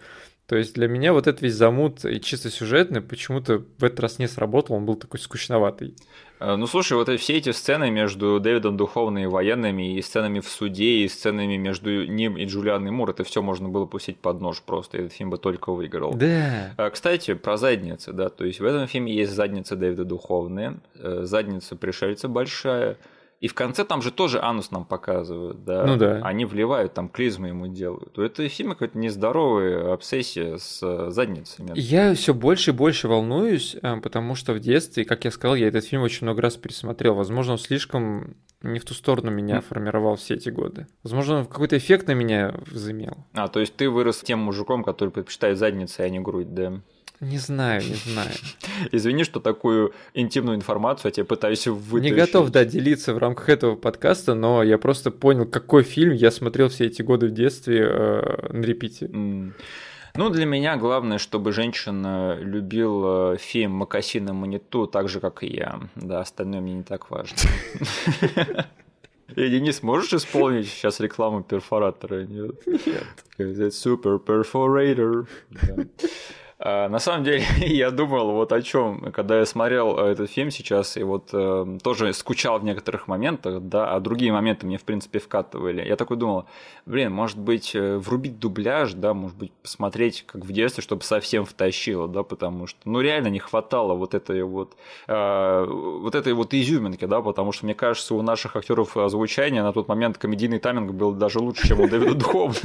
То есть для меня вот этот весь замут и чисто сюжетный почему-то в этот раз не сработал, он был такой скучноватый. Э, ну слушай, вот все эти сцены между Дэвидом Духовным и военными, и сценами в суде, и сценами между ним и Джулианой Мур, это все можно было пустить под нож просто, и этот фильм бы только выиграл. Да. Э, кстати, про задницы, да, то есть в этом фильме есть задница Дэвида Духовная, э, задница пришельца большая, и в конце там же тоже анус нам показывают, да. Ну да. Они вливают, там клизмы ему делают. Это фильм какая-то нездоровая обсессия с э, задницами. Я все больше и больше волнуюсь, э, потому что в детстве, как я сказал, я этот фильм очень много раз пересмотрел. Возможно, он слишком не в ту сторону меня формировал все эти годы. Возможно, он какой-то эффект на меня возымел. А, то есть ты вырос тем мужиком, который предпочитает задницы, а не грудь, да? Не знаю, не знаю. Извини, что такую интимную информацию я тебе пытаюсь вытащить. Не готов, да, делиться в рамках этого подкаста, но я просто понял, какой фильм я смотрел все эти годы в детстве э, на репите. Mm. Ну, для меня главное, чтобы женщина любила фильм «Макасина Маниту» так же, как и я. Да, остальное мне не так важно. И, Денис, можешь исполнить сейчас рекламу перфоратора? Нет. Нет. Это супер перфоратор. А, на самом деле, я думал вот о чем, когда я смотрел э, этот фильм сейчас, и вот э, тоже скучал в некоторых моментах, да, а другие моменты мне, в принципе, вкатывали. Я такой думал, блин, может быть, э, врубить дубляж, да, может быть, посмотреть, как в детстве, чтобы совсем втащило, да, потому что, ну, реально не хватало вот этой вот, э, вот этой вот изюминки, да, потому что, мне кажется, у наших актеров озвучания на тот момент комедийный тайминг был даже лучше, чем у Дэвида Духовна.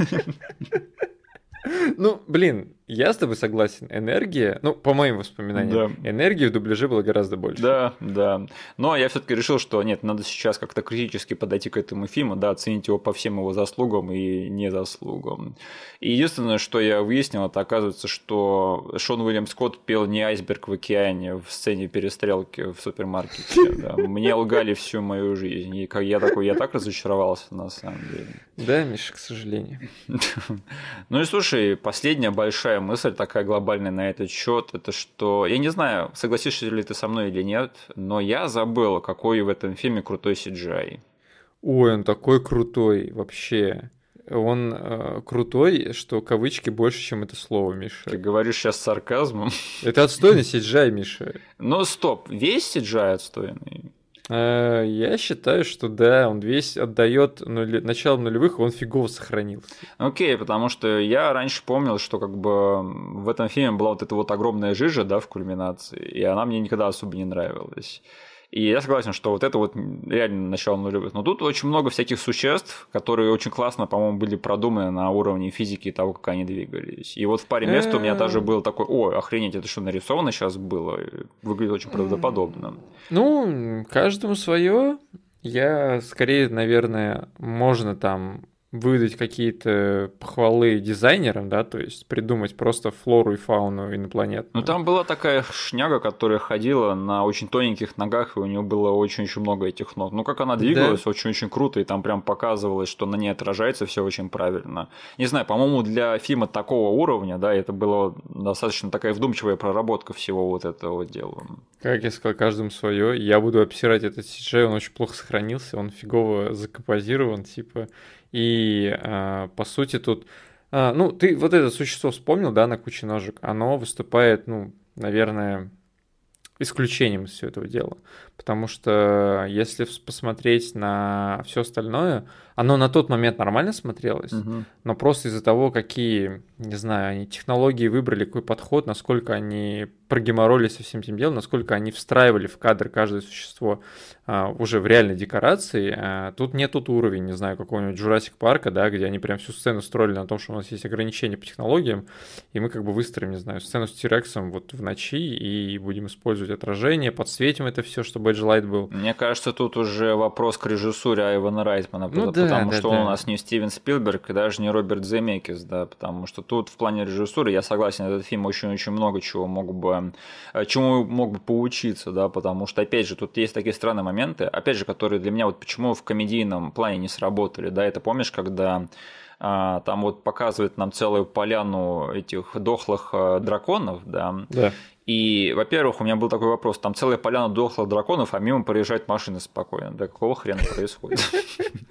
Ну, блин, я с тобой согласен. Энергия, ну, по моим воспоминаниям, да. энергии в дубляже было гораздо больше. Да, да. Но я все-таки решил, что нет, надо сейчас как-то критически подойти к этому фильму, да, оценить его по всем его заслугам и незаслугам. И единственное, что я выяснил, это оказывается, что Шон Уильям Скотт пел не айсберг в океане в сцене перестрелки в супермаркете. Да. Мне лгали всю мою жизнь. И я такой, я так разочаровался на самом деле. Да, Миша, к сожалению. Ну и слушай, последняя большая большая мысль такая глобальная на этот счет, это что, я не знаю, согласишься ли ты со мной или нет, но я забыл, какой в этом фильме крутой CGI. Ой, он такой крутой вообще. Он э, крутой, что кавычки больше, чем это слово, Миша. Ты говоришь сейчас с сарказмом. Это отстойный CGI, Миша. Ну стоп, весь CGI отстойный? Э, я считаю, что да, он весь отдает нули... начало нулевых, он фигово сохранился. Окей, okay, потому что я раньше помнил, что как бы в этом фильме была вот эта вот огромная жижа, да, в кульминации, и она мне никогда особо не нравилась. И я согласен, что вот это вот реально начало нулевых. Но тут очень много всяких существ, которые очень классно, по-моему, были продуманы на уровне физики и того, как они двигались. И вот в паре мест у меня даже был такой, ой, охренеть, это что, нарисовано сейчас было? Выглядит очень правдоподобно. Ну, каждому свое. Я скорее, наверное, можно там выдать какие-то похвалы дизайнерам, да, то есть придумать просто флору и фауну инопланетную. Ну там была такая шняга, которая ходила на очень тоненьких ногах, и у нее было очень-очень много этих ног. Ну как она двигалась, да. очень-очень круто, и там прям показывалось, что на ней отражается все очень правильно. Не знаю, по-моему, для фильма такого уровня, да, это было достаточно такая вдумчивая проработка всего вот этого дела. Как я сказал, каждому свое. Я буду обсирать этот CGI, он очень плохо сохранился, он фигово закомпозирован, типа и э, по сути тут, э, ну, ты вот это существо вспомнил, да, на куче ножек, оно выступает, ну, наверное, исключением из всего этого дела. Потому что если посмотреть на все остальное, оно на тот момент нормально смотрелось, угу. но просто из-за того, какие, не знаю, они технологии выбрали, какой подход, насколько они прогеморолись со всем этим делом, насколько они встраивали в кадр каждое существо а, уже в реальной декорации. А, тут не тот уровень, не знаю, какого-нибудь Jurassic парка, да, где они прям всю сцену строили на том, что у нас есть ограничения по технологиям, и мы как бы выстроим, не знаю, сцену с Тирексом вот в ночи и будем использовать отражение, подсветим это все, чтобы Light был. Мне кажется, тут уже вопрос к режиссуре Айвана Райтмана, ну, да, потому да, что да. он у нас не Стивен Спилберг и даже не Роберт Земекис, да, потому что тут в плане режиссуры, я согласен, этот фильм очень-очень много чего мог бы, э, чему мог бы поучиться, да, потому что, опять же, тут есть такие странные моменты, опять же, которые для меня вот почему в комедийном плане не сработали, да, это помнишь, когда а, там вот показывает нам целую поляну этих дохлых э, драконов, да, да. И, во-первых, у меня был такой вопрос, там целая поляна дохлых драконов, а мимо проезжает машина спокойно. Да какого хрена происходит?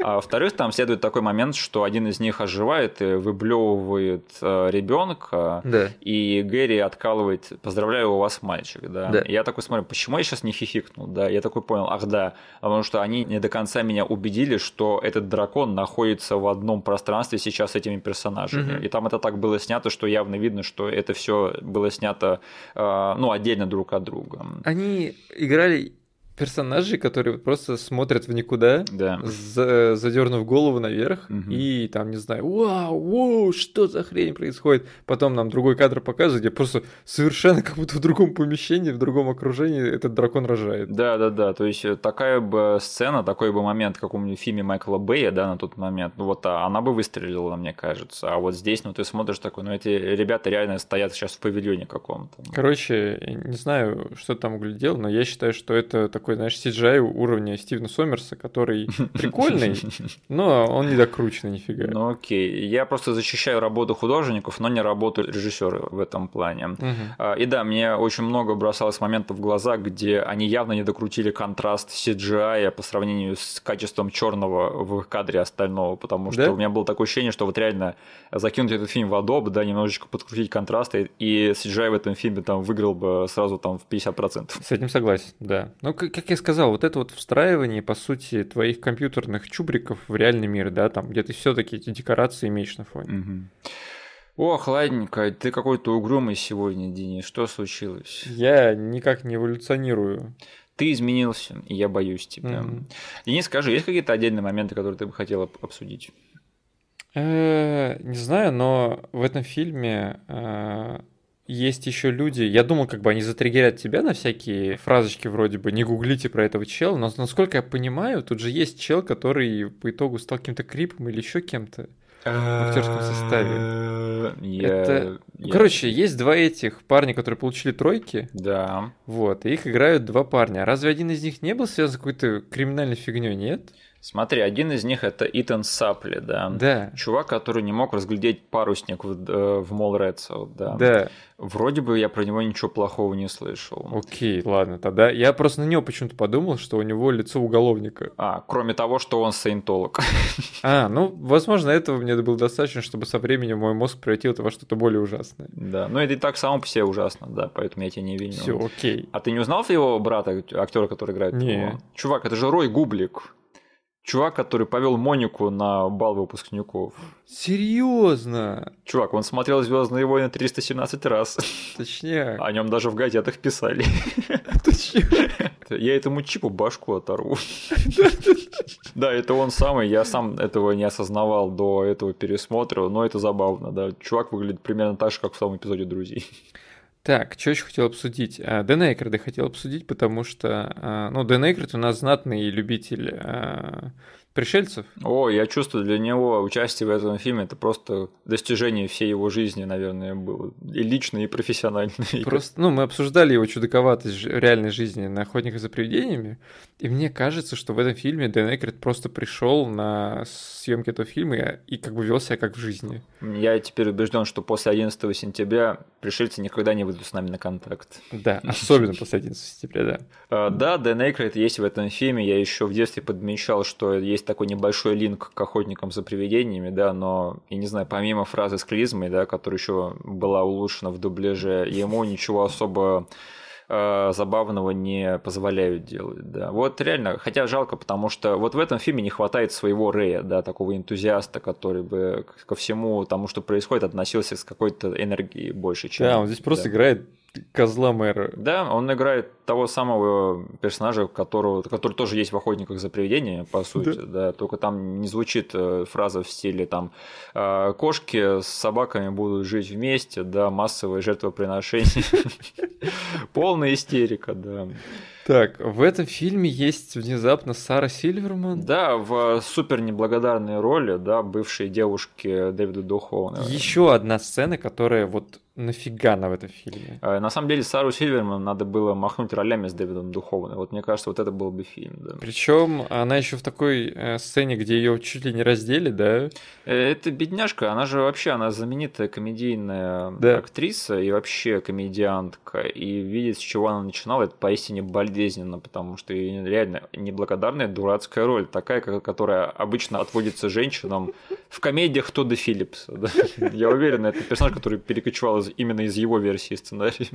А во-вторых, там следует такой момент, что один из них оживает и выблевывает э, ребенка, да. и Гэри откалывает, поздравляю, у вас мальчик, да. да. Я такой смотрю, почему я сейчас не хихикнул, да, я такой понял, ах да, потому что они не до конца меня убедили, что этот дракон находится в одном пространстве сейчас с этими персонажами. Угу. И там это так было снято, что явно видно, что это все было снято э, ну, отдельно друг от друга. Они играли персонажей, которые просто смотрят в никуда, да. за, задернув голову наверх, угу. и там, не знаю, вау, вау, что за хрень происходит. Потом нам другой кадр показывают, где просто совершенно как будто в другом помещении, в другом окружении этот дракон рожает. Да, да, да. То есть э, такая бы сцена, такой бы момент, как у фильме Майкла Бэя, да, на тот момент, ну вот а, она бы выстрелила, мне кажется. А вот здесь, ну ты смотришь такой, ну эти ребята реально стоят сейчас в павильоне каком-то. Короче, не знаю, что там углядел, но я считаю, что это такой такой, знаешь, CGI уровня Стивена Сомерса, который прикольный, но он не докрученный нифига. Ну окей, я просто защищаю работу художников, но не работу режиссера в этом плане. Угу. И да, мне очень много бросалось моментов в глаза, где они явно не докрутили контраст CGI по сравнению с качеством черного в кадре остального, потому что да? у меня было такое ощущение, что вот реально закинуть этот фильм в Adobe, да, немножечко подкрутить контрасты, и CGI в этом фильме там выиграл бы сразу там в 50%. С этим согласен, да. Ну, как, как я сказал, вот это вот встраивание, по сути, твоих компьютерных чубриков в реальный мир, да, там, где ты все-таки эти декорации имеешь на фоне. Угу. О, хладненько, ты какой-то угрюмый сегодня, Денис. Что случилось? Я никак не эволюционирую. Ты изменился, и я боюсь тебя. Mm-hmm. Денис, скажи, есть какие-то отдельные моменты, которые ты бы хотел обсудить? Э, не знаю, но в этом фильме э, есть еще люди, я думал, как бы они затриггерят тебя на всякие фразочки вроде бы «не гуглите про этого чела», но насколько я понимаю, тут же есть чел, который по итогу стал каким-то крипом или еще кем-то в актерском составе. Это... Короче, есть два этих парня, которые получили тройки. Да. Вот, и их играют два парня. Разве один из них не был связан с какой-то криминальной фигней, нет? Смотри, один из них это Итан Сапли, да. Да. Чувак, который не мог разглядеть парусник в, э, в Мол Редсо, да. Да. Вроде бы я про него ничего плохого не слышал. Окей, ладно, тогда я просто на него почему-то подумал, что у него лицо уголовника. А, кроме того, что он саентолог. А, ну, возможно, этого мне было достаточно, чтобы со временем мой мозг превратил это во что-то более ужасное. Да, ну это и так само по себе ужасно, да, поэтому я тебя не виню. Все, окей. А ты не узнал его брата, актера, который играет? Не. Его? Чувак, это же Рой Гублик. Чувак, который повел Монику на бал выпускников. Серьезно? Чувак, он смотрел Звездные войны 317 раз. Точнее. О нем даже в газетах писали. Я этому чипу башку оторву. Да, это он самый. Я сам этого не осознавал до этого пересмотра, но это забавно, да. Чувак выглядит примерно так же, как в том эпизоде «Друзей». Так, что еще хотел обсудить? А, Дэн Эйкерда хотел обсудить, потому что, а, ну, Дэн Эйкерд у нас знатный любитель а, пришельцев. О, я чувствую, для него участие в этом фильме это просто достижение всей его жизни, наверное, было. И лично, и профессионально. Просто, ну, мы обсуждали его чудаковатость реальной жизни на охотниках за привидениями, и мне кажется, что в этом фильме Дэн Экрит просто пришел на съемки этого фильма и как бы вел себя как в жизни. Я теперь убежден, что после 11 сентября пришельцы никогда не выйдут с нами на контакт. Да, особенно после 11 сентября, да. А, да, Дэн Экрит есть в этом фильме. Я еще в детстве подмечал, что есть есть такой небольшой линк к охотникам за привидениями, да, но, я не знаю, помимо фразы с клизмой, да, которая еще была улучшена в дубляже, ему ничего особо э, забавного не позволяют делать, да. Вот реально, хотя жалко, потому что вот в этом фильме не хватает своего Рэя, да, такого энтузиаста, который бы ко всему тому, что происходит, относился с какой-то энергией больше, чем... Да, он здесь просто да. играет козла мэра. Да, он играет того самого персонажа, которого, который тоже есть в «Охотниках за привидения», по сути, да. да, только там не звучит э, фраза в стиле там «А, «кошки с собаками будут жить вместе», да, массовое жертвоприношение. Полная истерика, да. Так, в этом фильме есть внезапно Сара Сильверман. Да, в супер неблагодарной роли, да, бывшей девушки Дэвида Духовна. Еще одна сцена, которая вот нафига она в этом фильме? Э, на самом деле Сару Сильверман надо было махнуть ролями с Дэвидом Духовным. Вот мне кажется, вот это был бы фильм. Да. Причем она еще в такой э, сцене, где ее чуть ли не раздели, да? Э, это бедняжка, она же вообще, она знаменитая комедийная да. актриса и вообще комедиантка. И видеть, с чего она начинала, это поистине болезненно, потому что реально неблагодарная дурацкая роль, такая, которая обычно отводится женщинам в комедиях Тодда Филлипса. Да? Я уверен, это персонаж, который перекочевал из, именно из его версии сценария.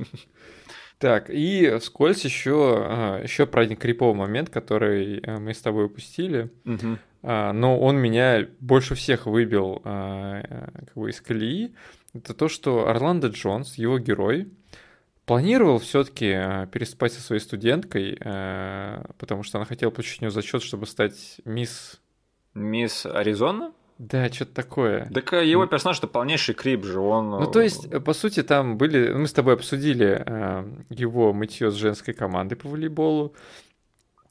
Так, и скользь еще, а, еще про один криповый момент, который э, мы с тобой упустили. Угу. Но он меня больше всех выбил а, э, как бы из колеи. Это то, что Орландо Джонс, его герой, планировал все-таки переспать со своей студенткой, потому что она хотела получить у нее зачет, чтобы стать мисс. Мисс Аризона? Да, что-то такое. Так э, его персонаж это полнейший крип же, он... Ну, то есть, э, по сути, там были... Мы с тобой обсудили э, его мытье с женской командой по волейболу,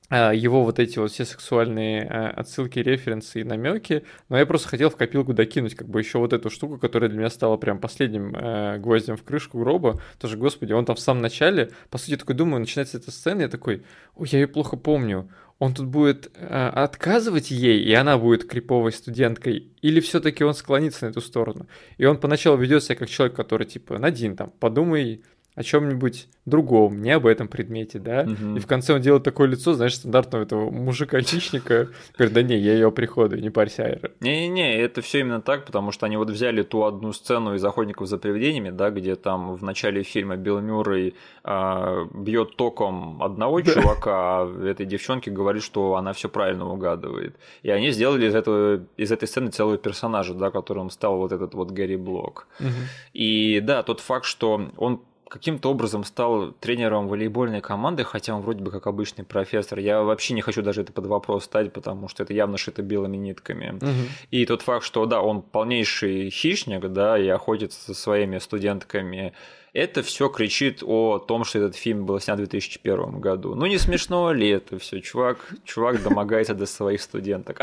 э, его вот эти вот все сексуальные э, отсылки, референсы и намеки, но я просто хотел в копилку докинуть как бы еще вот эту штуку, которая для меня стала прям последним э, гвоздем в крышку гроба. Тоже, господи, он там в самом начале, по сути, такой думаю, начинается эта сцена, я такой, ой, я ее плохо помню он тут будет э, отказывать ей, и она будет криповой студенткой, или все-таки он склонится на эту сторону. И он поначалу ведет себя как человек, который типа, Надин, там, подумай о чем-нибудь другом, не об этом предмете, да. Угу. И в конце он делает такое лицо, знаешь, стандартного этого мужика-чичника. Говорит, да не, я ее приходу, не парься, Айра. Не-не-не, это все именно так, потому что они вот взяли ту одну сцену из «Охотников за привидениями», да, где там в начале фильма Билл Мюррей а, бьет током одного да. чувака, а этой девчонке говорит, что она все правильно угадывает. И они сделали из, этого, из этой сцены целого персонажа, да, которым стал вот этот вот Гэри Блок. Угу. И да, тот факт, что он каким-то образом стал тренером волейбольной команды, хотя он вроде бы как обычный профессор. Я вообще не хочу даже это под вопрос ставить, потому что это явно шито белыми нитками. Угу. И тот факт, что да, он полнейший хищник, да, и охотится со своими студентками это все кричит о том, что этот фильм был снят в 2001 году. Ну не смешно ли это все? Чувак, чувак домогается до своих студенток.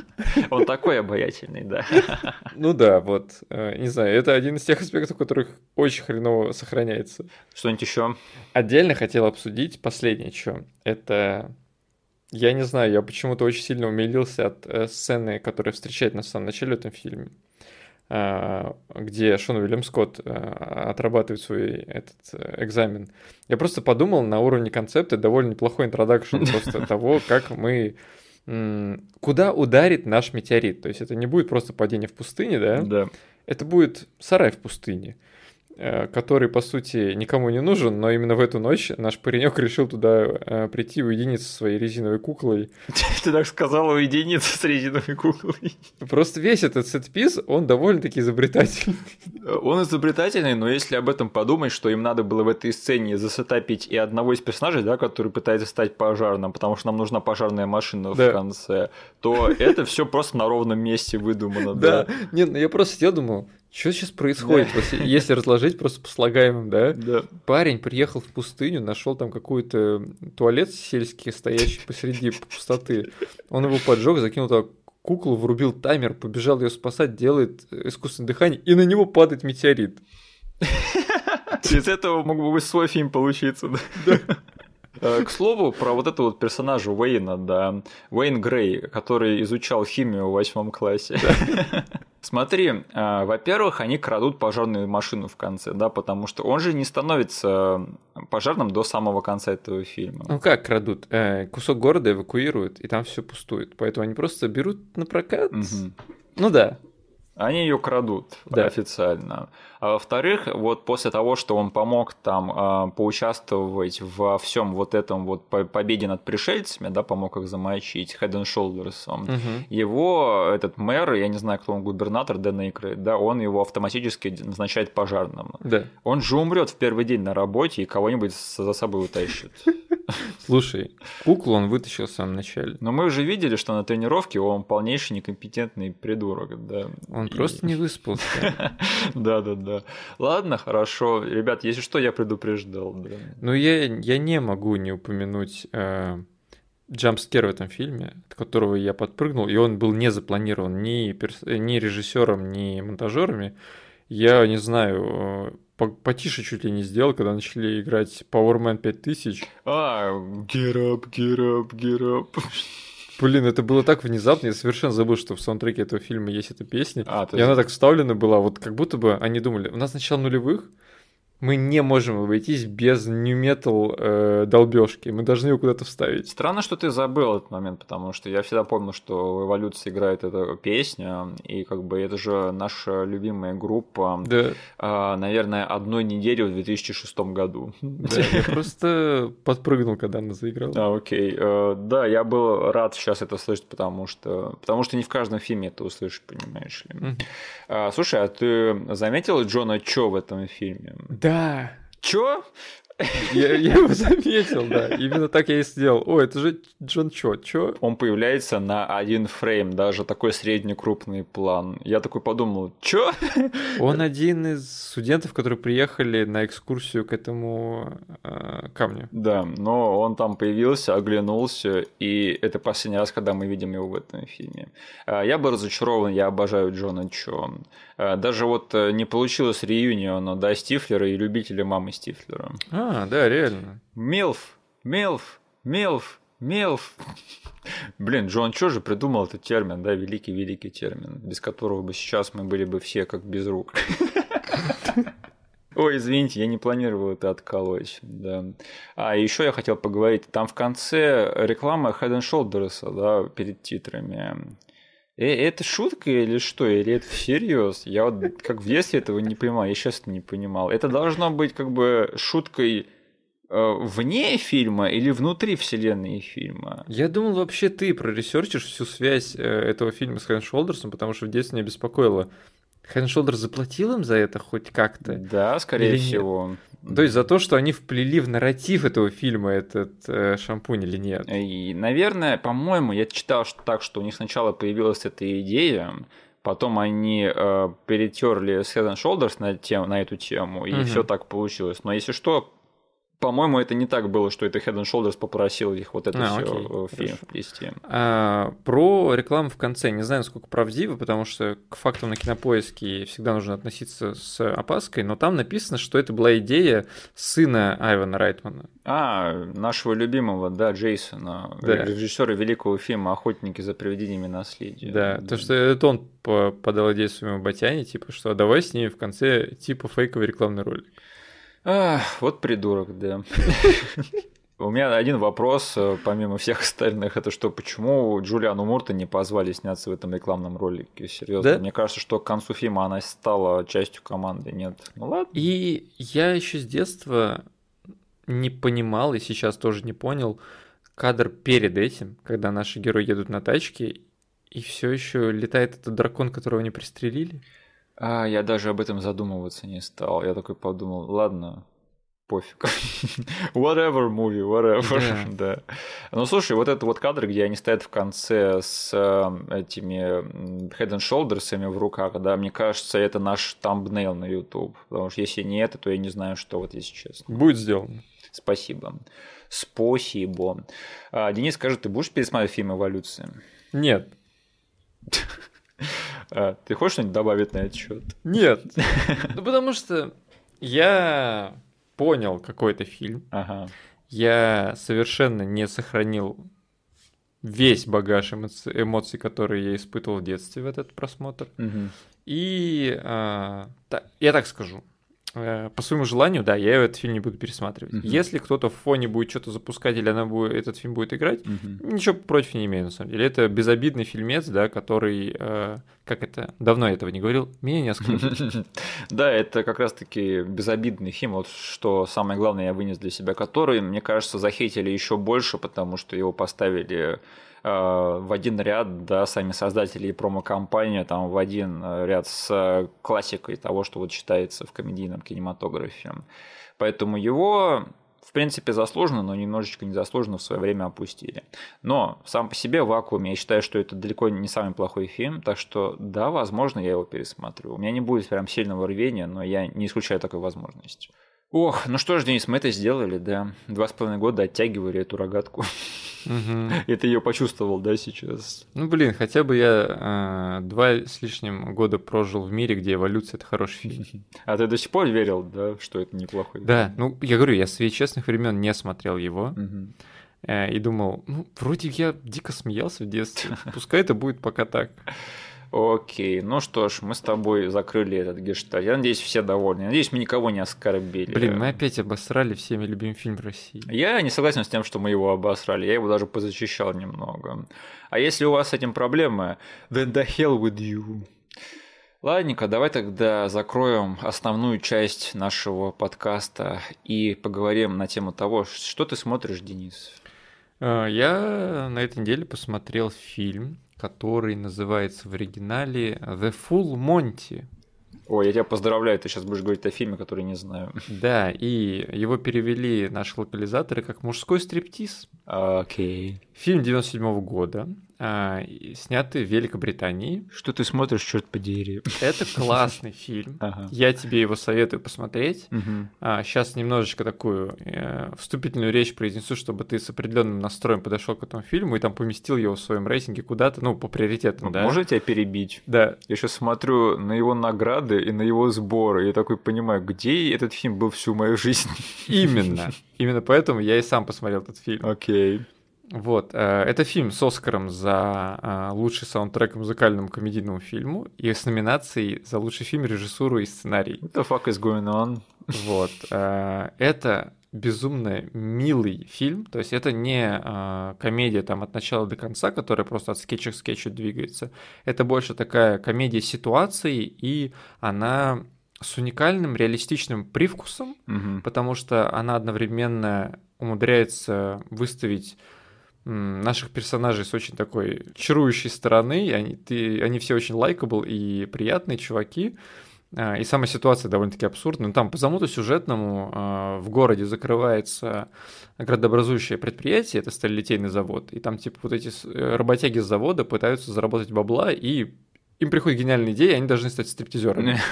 Он такой обаятельный, да. Ну да, вот. Э, не знаю, это один из тех аспектов, которых очень хреново сохраняется. Что-нибудь еще? Отдельно хотел обсудить последнее, что это я не знаю, я почему-то очень сильно умилился от э, сцены, которая встречает нас в самом начале в этом фильме. А, где Шон Уильям Скотт а, отрабатывает свой этот э, экзамен. Я просто подумал на уровне концепта довольно неплохой интродакшн просто того, как мы куда ударит наш метеорит. То есть это не будет просто падение в пустыне, да? Да. Это будет сарай в пустыне. Э, который, по сути, никому не нужен, но именно в эту ночь наш паренек решил туда э, прийти уединиться со своей резиновой куклой. Ты так сказал, уединиться с резиновой куклой. Просто весь этот сетпис, он довольно-таки изобретательный. Он изобретательный, но если об этом подумать, что им надо было в этой сцене засетапить и одного из персонажей, да, который пытается стать пожарным, потому что нам нужна пожарная машина да. в конце, то это все просто на ровном месте выдумано. Да. Нет, ну я просто сидел, думал, что сейчас происходит, да. если разложить просто по слагаемым, да? Да. Парень приехал в пустыню, нашел там какой-то туалет сельский, стоящий посреди пустоты. Он его поджег, закинул туда куклу, врубил таймер, побежал ее спасать, делает искусственное дыхание, и на него падает метеорит. Из этого мог бы быть свой фильм получиться, да? Э, к слову, про вот этого вот персонажа Уэйна, да, Уэйн Грей, который изучал химию в восьмом классе. Смотри, э, во-первых, они крадут пожарную машину в конце, да, потому что он же не становится пожарным до самого конца этого фильма. Ну как крадут? Э, кусок города эвакуируют, и там все пустует. Поэтому они просто берут на прокат. Угу. Ну да. Они ее крадут да. официально. А во-вторых, вот после того, что он помог там э, поучаствовать во всем вот этом вот победе над пришельцами, да, помог их замочить Head and Shoulders, угу. его этот мэр, я не знаю, кто он, губернатор Дэн Эйкрейд, да, он его автоматически назначает пожарным. Да. Он же умрет в первый день на работе и кого-нибудь за собой утащит. Слушай, куклу он вытащил в самом начале. Но мы уже видели, что на тренировке он полнейший некомпетентный придурок, да. Он и... просто не выспался. Да, да, да. Ладно, хорошо. Ребят, если что, я предупреждал. Да. Ну, я, я не могу не упомянуть э, джампскер в этом фильме, от которого я подпрыгнул, и он был не запланирован ни, перс... ни режиссером, ни монтажерами. Я не знаю, потише чуть ли не сделал, когда начали играть Power Man 5000. А, get up, get up, get up. Блин, это было так внезапно, я совершенно забыл, что в саундтреке этого фильма есть эта песня. А, и есть... она так вставлена была, вот как будто бы они думали, у нас начало нулевых, мы не можем обойтись без new metal э, долбежки. Мы должны его куда-то вставить. Странно, что ты забыл этот момент, потому что я всегда помню, что в эволюции играет эта песня, и как бы это же наша любимая группа, да. э, наверное, одной недели в 2006 году. Да, я просто подпрыгнул, когда она заиграла. А, окей. Э, да, я был рад сейчас это слышать, потому что, потому что не в каждом фильме это услышишь, понимаешь ли. А, слушай, а ты заметил Джона Чо в этом фильме? Да, да. Чё? Я, я его заметил, да. Именно так я и сделал. О, это же Джон Чо, чё? Он появляется на один фрейм, даже такой среднекрупный план. Я такой подумал, чё? Он один из студентов, которые приехали на экскурсию к этому э, камню. Да, но он там появился, оглянулся, и это последний раз, когда мы видим его в этом фильме. А, я был разочарован, я обожаю Джона Чо. А, даже вот э, не получилось реюниона, да, Стифлера и любителя мамы Стифлера. А, а, да, реально. Милф, Милф, Милф, Милф. Блин, Джон Чо же придумал этот термин, да, великий-великий термин, без которого бы сейчас мы были бы все как без рук. Ой, извините, я не планировал это отколоть. Да. А еще я хотел поговорить. Там в конце реклама Head and Shoulders, да, перед титрами. Э, это шутка или что? Или это всерьез? Я вот как в детстве этого не понимал, я сейчас не понимал. Это должно быть как бы шуткой э, вне фильма или внутри вселенной фильма? Я думал, вообще ты проресерчишь всю связь э, этого фильма с Хэн Шолдерсом, потому что в детстве меня беспокоило. Хэн Шолдер заплатил им за это хоть как-то? Да, скорее или всего. Нет? То есть за то, что они вплели в нарратив этого фильма этот э, шампунь или нет? И, наверное, по-моему, я читал что так, что у них сначала появилась эта идея, потом они э, перетерли Head and Shoulders на, тем, на эту тему, и угу. все так получилось. Но если что, по-моему, это не так было, что это Head and Shoulders попросил их вот это а, все в фильм вплести. А, про рекламу в конце. Не знаю, насколько правдиво, потому что к фактам на кинопоиске всегда нужно относиться с опаской, но там написано, что это была идея сына Айвана Райтмана. А, нашего любимого, да, Джейсона, да. режиссера великого фильма «Охотники за привидениями наследия». Да, да, то, что это он подал идею своему Батяне, типа, что давай с ней в конце типа фейковый рекламный ролик. Ах, вот придурок, да. У меня один вопрос, э, помимо всех остальных, это что, почему Джулиану Мурта не позвали сняться в этом рекламном ролике? Серьезно, да? мне кажется, что к концу фильма она стала частью команды, нет? Ну ладно. И я еще с детства не понимал, и сейчас тоже не понял, кадр перед этим, когда наши герои едут на тачке, и все еще летает этот дракон, которого они пристрелили. А, я даже об этом задумываться не стал. Я такой подумал, ладно, пофиг. whatever movie, whatever. Yeah. да. Ну, слушай, вот этот вот кадр, где они стоят в конце с э, этими head and shoulders в руках, да, мне кажется, это наш тамбнейл на YouTube. Потому что если не это, то я не знаю, что вот, если честно. Будет сделано. Спасибо. Спасибо. А, Денис, скажи, ты будешь пересматривать фильм «Эволюция»? Нет. А, ты хочешь что-нибудь добавить на этот счет? Нет. Ну, потому что я понял какой-то фильм. Ага. Я совершенно не сохранил весь багаж эмоций, эмоций, которые я испытывал в детстве в этот просмотр. Угу. И а, та, я так скажу. Э, по своему желанию, да, я этот фильм не буду пересматривать. Uh-huh. Если кто-то в фоне будет что-то запускать или она будет, этот фильм будет играть, uh-huh. ничего против не имею, на самом деле. Это безобидный фильмец, да, который, э, как это, давно я этого не говорил, меня не оскорбит. Да, это как раз-таки безобидный фильм, вот что самое главное я вынес для себя, который, мне кажется, захейтили еще больше, потому что его поставили Э, в один ряд, да, сами создатели и промо-компания там в один э, ряд с классикой того, что вот считается в комедийном кинематографе. Поэтому его в принципе, заслуженно, но немножечко незаслуженно в свое время опустили. Но сам по себе вакуум, я считаю, что это далеко не самый плохой фильм, так что да, возможно, я его пересмотрю. У меня не будет прям сильного рвения, но я не исключаю такой возможности. Ох, ну что ж, Денис, мы это сделали, да. Два с половиной года оттягивали эту рогатку. Угу. И ты ее почувствовал, да, сейчас? Ну, блин, хотя бы я э, два с лишним года прожил в мире, где эволюция — это хороший фильм. А ты до сих пор верил, да, что это неплохой Да, ну, я говорю, я с честных времен не смотрел его. Э, и думал, ну, вроде я дико смеялся в детстве, пускай это будет пока так. Окей, ну что ж, мы с тобой закрыли этот гештальт. Я надеюсь, все довольны. надеюсь, мы никого не оскорбили. Блин, мы опять обосрали всеми любимый фильм в России. Я не согласен с тем, что мы его обосрали. Я его даже позащищал немного. А если у вас с этим проблемы, then the hell with you. Ладненько, давай тогда закроем основную часть нашего подкаста и поговорим на тему того, что ты смотришь, Денис. Э, я на этой неделе посмотрел фильм, который называется в оригинале The Full Monty. Ой, я тебя поздравляю, ты сейчас будешь говорить о фильме, который не знаю. Да, и его перевели наши локализаторы как «Мужской стриптиз». Окей. Okay. Фильм 97 -го года а, сняты в Великобритании. Что ты смотришь, черт подери? Это классный фильм. Ага. Я тебе его советую посмотреть. Угу. А, сейчас немножечко такую э, вступительную речь произнесу, чтобы ты с определенным настроем подошел к этому фильму и там поместил его в своем рейтинге куда-то, ну, по приоритетам, да? Можно тебя перебить? Да. Я сейчас смотрю на его награды и на его сборы, я такой понимаю, где этот фильм был всю мою жизнь. Именно. Именно поэтому я и сам посмотрел этот фильм. Окей. Okay. Вот, э, это фильм с Оскаром за э, лучший саундтрек музыкальному комедийному фильму и с номинацией за лучший фильм, режиссуру и сценарий. What the fuck is going on? Вот, э, это безумно милый фильм, то есть это не комедия там от начала до конца, которая просто от скетча к скетчу двигается. Это больше такая комедия ситуаций, и она с уникальным реалистичным привкусом, угу. потому что она одновременно умудряется выставить наших персонажей с очень такой чарующей стороны. Они, ты, они все очень лайкабл и приятные чуваки. А, и сама ситуация довольно-таки абсурдная. Но там по замуту сюжетному а, в городе закрывается градообразующее предприятие, это сталилитейный завод, и там типа вот эти э, работяги с завода пытаются заработать бабла и им приходит гениальная идея, они должны стать стриптизерами.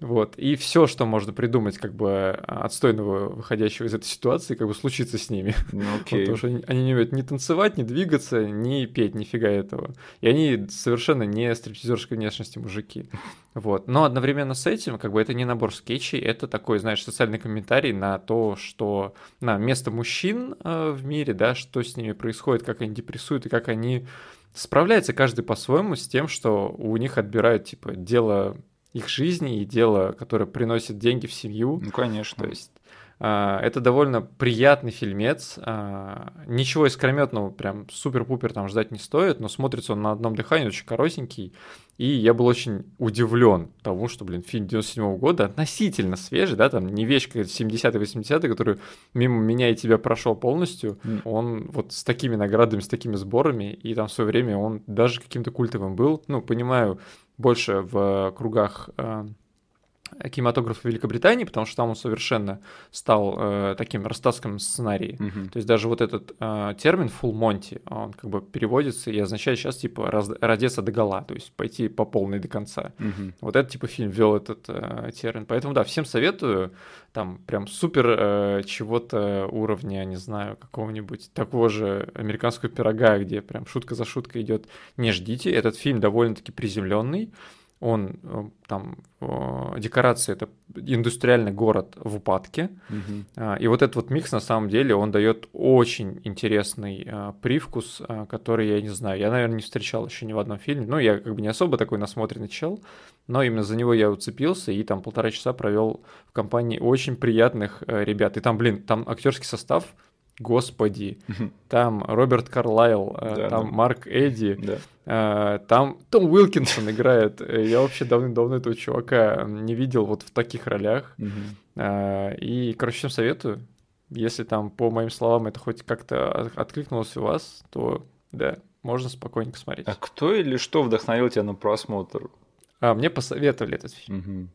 Вот. И все, что можно придумать, как бы отстойного, выходящего из этой ситуации, как бы случится с ними. Ну, окей. Потому что они, они не умеют ни танцевать, ни двигаться, ни петь, нифига этого. И они совершенно не стриптизерской внешности мужики. Вот. Но одновременно с этим, как бы это не набор скетчей, это такой, знаешь, социальный комментарий на то, что на место мужчин э, в мире, да, что с ними происходит, как они депрессуют и как они справляется каждый по-своему с тем, что у них отбирают, типа, дело их жизни и дело, которое приносит деньги в семью. Ну, конечно. То есть а, это довольно приятный фильмец. А, ничего искрометного, прям супер-пупер там ждать не стоит, но смотрится он на одном дыхании, очень коротенький. И я был очень удивлен тому, что, блин, фильм 97 -го года относительно свежий, да, там не вещь 70-е, 80-е, который мимо меня и тебя прошел полностью. Mm. Он вот с такими наградами, с такими сборами, и там в свое время он даже каким-то культовым был. Ну, понимаю, больше в кругах а, кинематографа Великобритании, потому что там он совершенно стал э, таким растасканным сценарием. Mm-hmm. То есть даже вот этот э, термин full Monty, он как бы переводится и означает сейчас типа раз, родиться до гола, то есть пойти по полной до конца. Mm-hmm. Вот этот типа фильм ввел этот э, термин. Поэтому да, всем советую. Там прям супер э, чего-то уровня, не знаю, какого-нибудь такого же американского пирога, где прям шутка за шуткой идет. Не ждите, этот фильм довольно-таки приземленный он э, там декорации это индустриальный город в упадке. Угу. И вот этот вот микс на самом деле он дает очень интересный а, привкус, который я не знаю, я, наверное, не встречал еще ни в одном фильме. Ну, я как бы не особо такой насмотренный чел, но именно за него я уцепился и там полтора часа провел в компании очень приятных э, ребят. И там, блин, там актерский состав Господи, там Роберт Карлайл, э, да, там да. Марк Эдди, да. Э, там Том Уилкинсон играет. Я вообще давно-давно этого чувака не видел вот в таких ролях. Э, и, короче, всем советую. Если там, по моим словам, это хоть как-то откликнулось у вас, то да, можно спокойненько смотреть. А кто или что вдохновил тебя на просмотр? А, мне посоветовали этот фильм.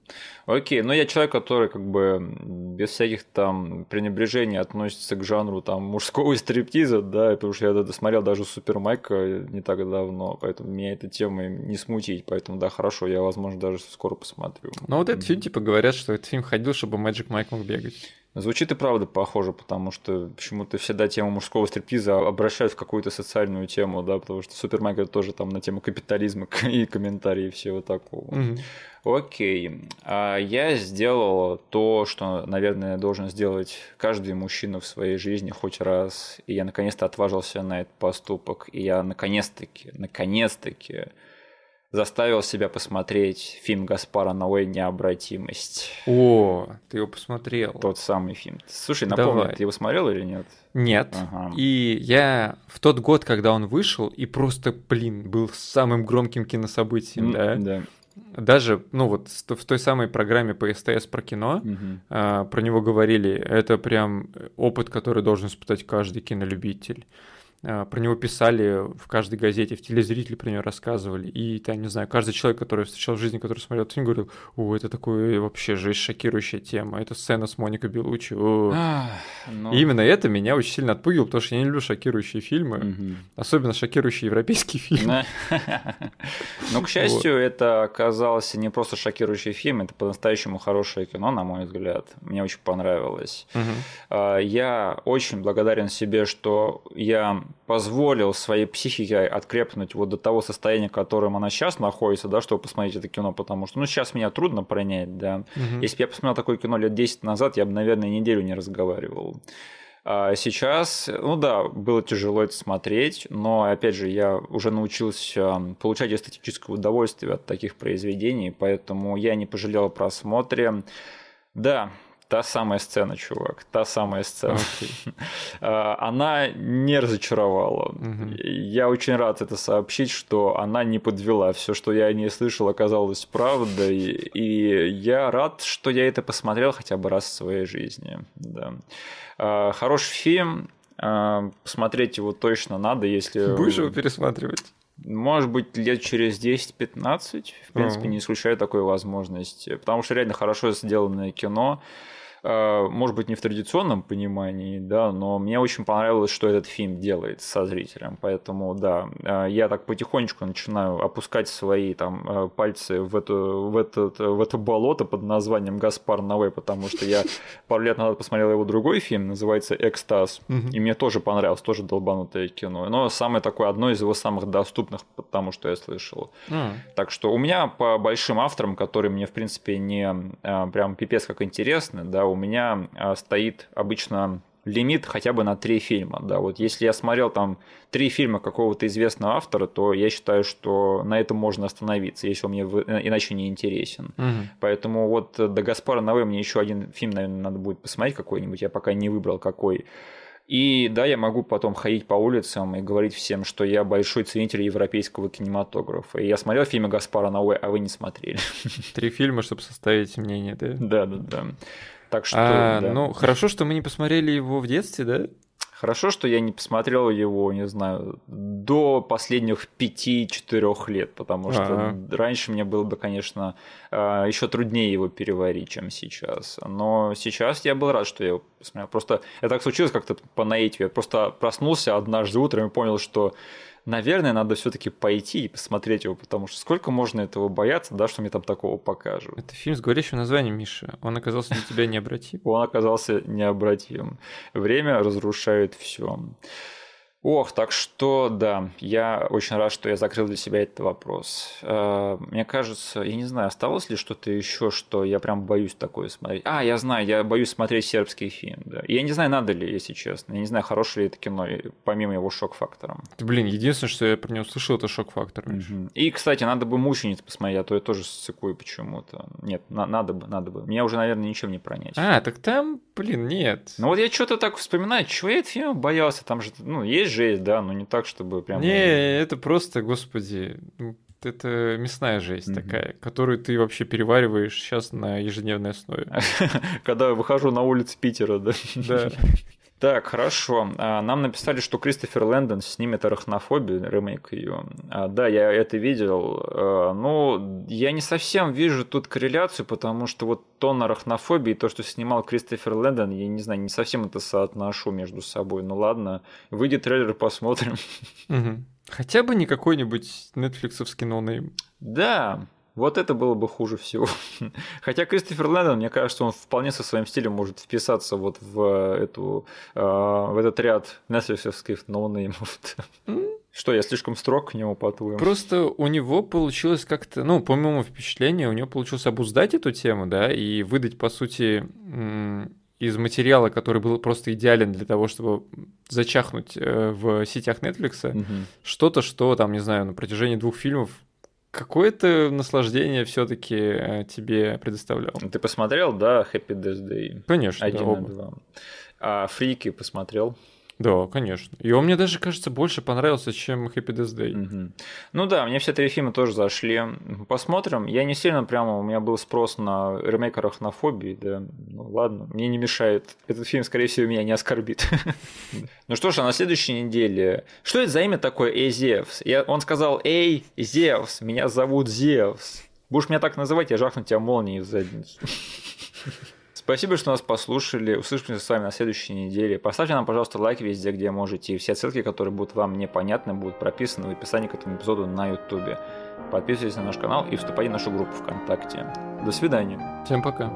Угу. Окей, но я человек, который как бы без всяких там пренебрежений относится к жанру там мужского стриптиза, да, потому что я это смотрел даже Супер Майка не так давно, поэтому меня эта тема не смутить, поэтому да, хорошо, я, возможно, даже скоро посмотрю. Ну вот этот фильм, типа, говорят, что этот фильм ходил, чтобы Magic Майк мог бегать. Звучит и правда похоже, потому что почему-то всегда тему мужского стриптиза обращают в какую-то социальную тему, да, потому что Супермайк это тоже там на тему капитализма и комментарии и всего такого. Угу. Окей. А я сделал то, что, наверное, должен сделать каждый мужчина в своей жизни хоть раз. И я наконец-то отважился на этот поступок. И я наконец-таки, наконец-таки заставил себя посмотреть фильм Гаспара Ноэ «Необратимость». О, ты его посмотрел. Тот самый фильм. Слушай, напомни, Давай. ты его смотрел или нет? Нет. Ага. И я в тот год, когда он вышел, и просто, блин, был самым громким кинособытием, mm, да? Да. Даже, ну вот в той самой программе по СТС про кино угу. а, про него говорили, это прям опыт, который должен испытать каждый кинолюбитель. А, про него писали в каждой газете, в телезрители про него рассказывали. И, я не знаю, каждый человек, который встречал в жизни, который смотрел этот фильм, говорил, о, это такое вообще жесть, шокирующая тема. Это сцена с Моникой Белучи. А, ну... И именно это меня очень сильно отпугивало, потому что я не люблю шокирующие фильмы, угу. особенно шокирующие европейские фильмы. Ну, к счастью, это оказалось не просто шокирующий фильм, это по-настоящему хорошее кино, на мой взгляд. Мне очень понравилось. А, я очень благодарен себе, что я позволил своей психике открепнуть вот до того состояния, в котором она сейчас находится, да, чтобы посмотреть это кино, потому что, ну, сейчас меня трудно принять, да. Угу. Если бы я посмотрел такое кино лет 10 назад, я бы, наверное, неделю не разговаривал. А сейчас, ну да, было тяжело это смотреть, но, опять же, я уже научился получать эстетическое удовольствие от таких произведений, поэтому я не пожалел о просмотре. Да, Та самая сцена, чувак, та самая сцена. Okay. А, она не разочаровала. Uh-huh. Я очень рад это сообщить, что она не подвела. Все, что я о ней слышал, оказалось правдой. И я рад, что я это посмотрел хотя бы раз в своей жизни. Да. А, хороший фильм. А, посмотреть его точно надо, если... Будешь его пересматривать? Может быть, лет через 10-15, в принципе, uh-huh. не исключаю такой возможности. Потому что реально хорошо сделанное кино. Э, может быть, не в традиционном понимании, да, но мне очень понравилось, что этот фильм делает со зрителем. Поэтому, да, э, я так потихонечку начинаю опускать свои там э, пальцы в, эту, в, этот, в это болото под названием Гаспар Нове, потому что я пару лет назад посмотрел его другой фильм, называется «Экстаз», и мне тоже понравилось, тоже долбанутое кино. Но самое такое, одно из его самых доступных, потому что я слышал. Так что у меня по большим авторам, которые мне, в принципе, не прям пипец как интересны, да, у меня а, стоит обычно лимит хотя бы на три фильма. Да, вот если я смотрел там три фильма какого-то известного автора, то я считаю, что на этом можно остановиться, если он мне э, иначе не интересен. Угу. Поэтому вот до Гаспара Нове мне еще один фильм, наверное, надо будет посмотреть какой-нибудь. Я пока не выбрал какой. И да, я могу потом ходить по улицам и говорить всем, что я большой ценитель европейского кинематографа. И я смотрел фильмы Гаспара Науэ, а вы не смотрели. Три фильма, чтобы составить мнение, да? Да, да, да. Так что. А, да. Ну, хорошо, что мы не посмотрели его в детстве, да? Хорошо, что я не посмотрел его, не знаю, до последних пяти-четырех лет, потому что А-а-а. раньше мне было бы, конечно, а, еще труднее его переварить, чем сейчас. Но сейчас я был рад, что я его посмотрел. Просто это так случилось как-то по наитию. Я просто проснулся однажды утром и понял, что наверное, надо все-таки пойти и посмотреть его, потому что сколько можно этого бояться, да, что мне там такого покажут. Это фильм с говорящим названием, Миша. Он оказался для тебя необратим. Он оказался необратим. Время разрушает все. Ох, так что да, я очень рад, что я закрыл для себя этот вопрос. Э, мне кажется, я не знаю, осталось ли что-то еще, что я прям боюсь такое смотреть. А, я знаю, я боюсь смотреть сербский фильм. Да. Я не знаю, надо ли, если честно. Я не знаю, хорошее ли это кино, помимо его шок-фактора. Блин, единственное, что я про него слышал, это шок-фактор. Угу. И, кстати, надо бы мучениц посмотреть, а то я тоже ссыкую почему-то. Нет, на- надо бы, надо бы. Меня уже, наверное, ничем не пронять. А, так там, блин, нет. Ну вот я что-то так вспоминаю, чего я этот фильм боялся, там же, ну, есть есть жесть, да, но не так, чтобы прям... Не, это просто, господи, ну, это мясная жесть mm-hmm. такая, которую ты вообще перевариваешь сейчас на ежедневной основе. Когда я выхожу на улицы Питера, да? Да. Так, хорошо. А, нам написали, что Кристофер Лэндон снимет арахнофобию, ремейк ее. А, да, я это видел. А, ну, я не совсем вижу тут корреляцию, потому что вот тон арахнофобии и то, что снимал Кристофер Лэндон, я не знаю, не совсем это соотношу между собой. Ну ладно, выйдет трейлер, посмотрим. Хотя бы не какой-нибудь нетфликсовский no-name. Да, вот это было бы хуже всего. Хотя Кристофер Лэндон, мне кажется, он вполне со своим стилем может вписаться вот в, эту, э, в этот ряд нетфликсовских no-name ов. Что, я слишком строг к нему, по-твоему? Просто у него получилось как-то, ну, по моему впечатлению, у него получилось обуздать эту тему, да, и выдать, по сути, из материала, который был просто идеален для того, чтобы зачахнуть э, в сетях Netflix, угу. что-то, что там, не знаю, на протяжении двух фильмов какое-то наслаждение все-таки э, тебе предоставлял. Ты посмотрел, да, Happy Death Day? Конечно, Один да, два. А Фрики посмотрел? Да, конечно. И он мне даже, кажется, больше понравился, чем Happy Death Day. Угу. Ну да, мне все три фильма тоже зашли. Посмотрим. Я не сильно прямо, у меня был спрос на ремейк Арахнофобии, да. Ну ладно, мне не мешает. Этот фильм, скорее всего, меня не оскорбит. Ну что ж, а на следующей неделе... Что это за имя такое Эй Зевс? Он сказал, эй, Зевс, меня зовут Зевс. Будешь меня так называть, я жахну тебя молнией в задницу. Спасибо, что нас послушали. Услышимся с вами на следующей неделе. Поставьте нам, пожалуйста, лайк везде, где можете. И все ссылки, которые будут вам непонятны, будут прописаны в описании к этому эпизоду на YouTube. Подписывайтесь на наш канал и вступайте в нашу группу ВКонтакте. До свидания. Всем пока.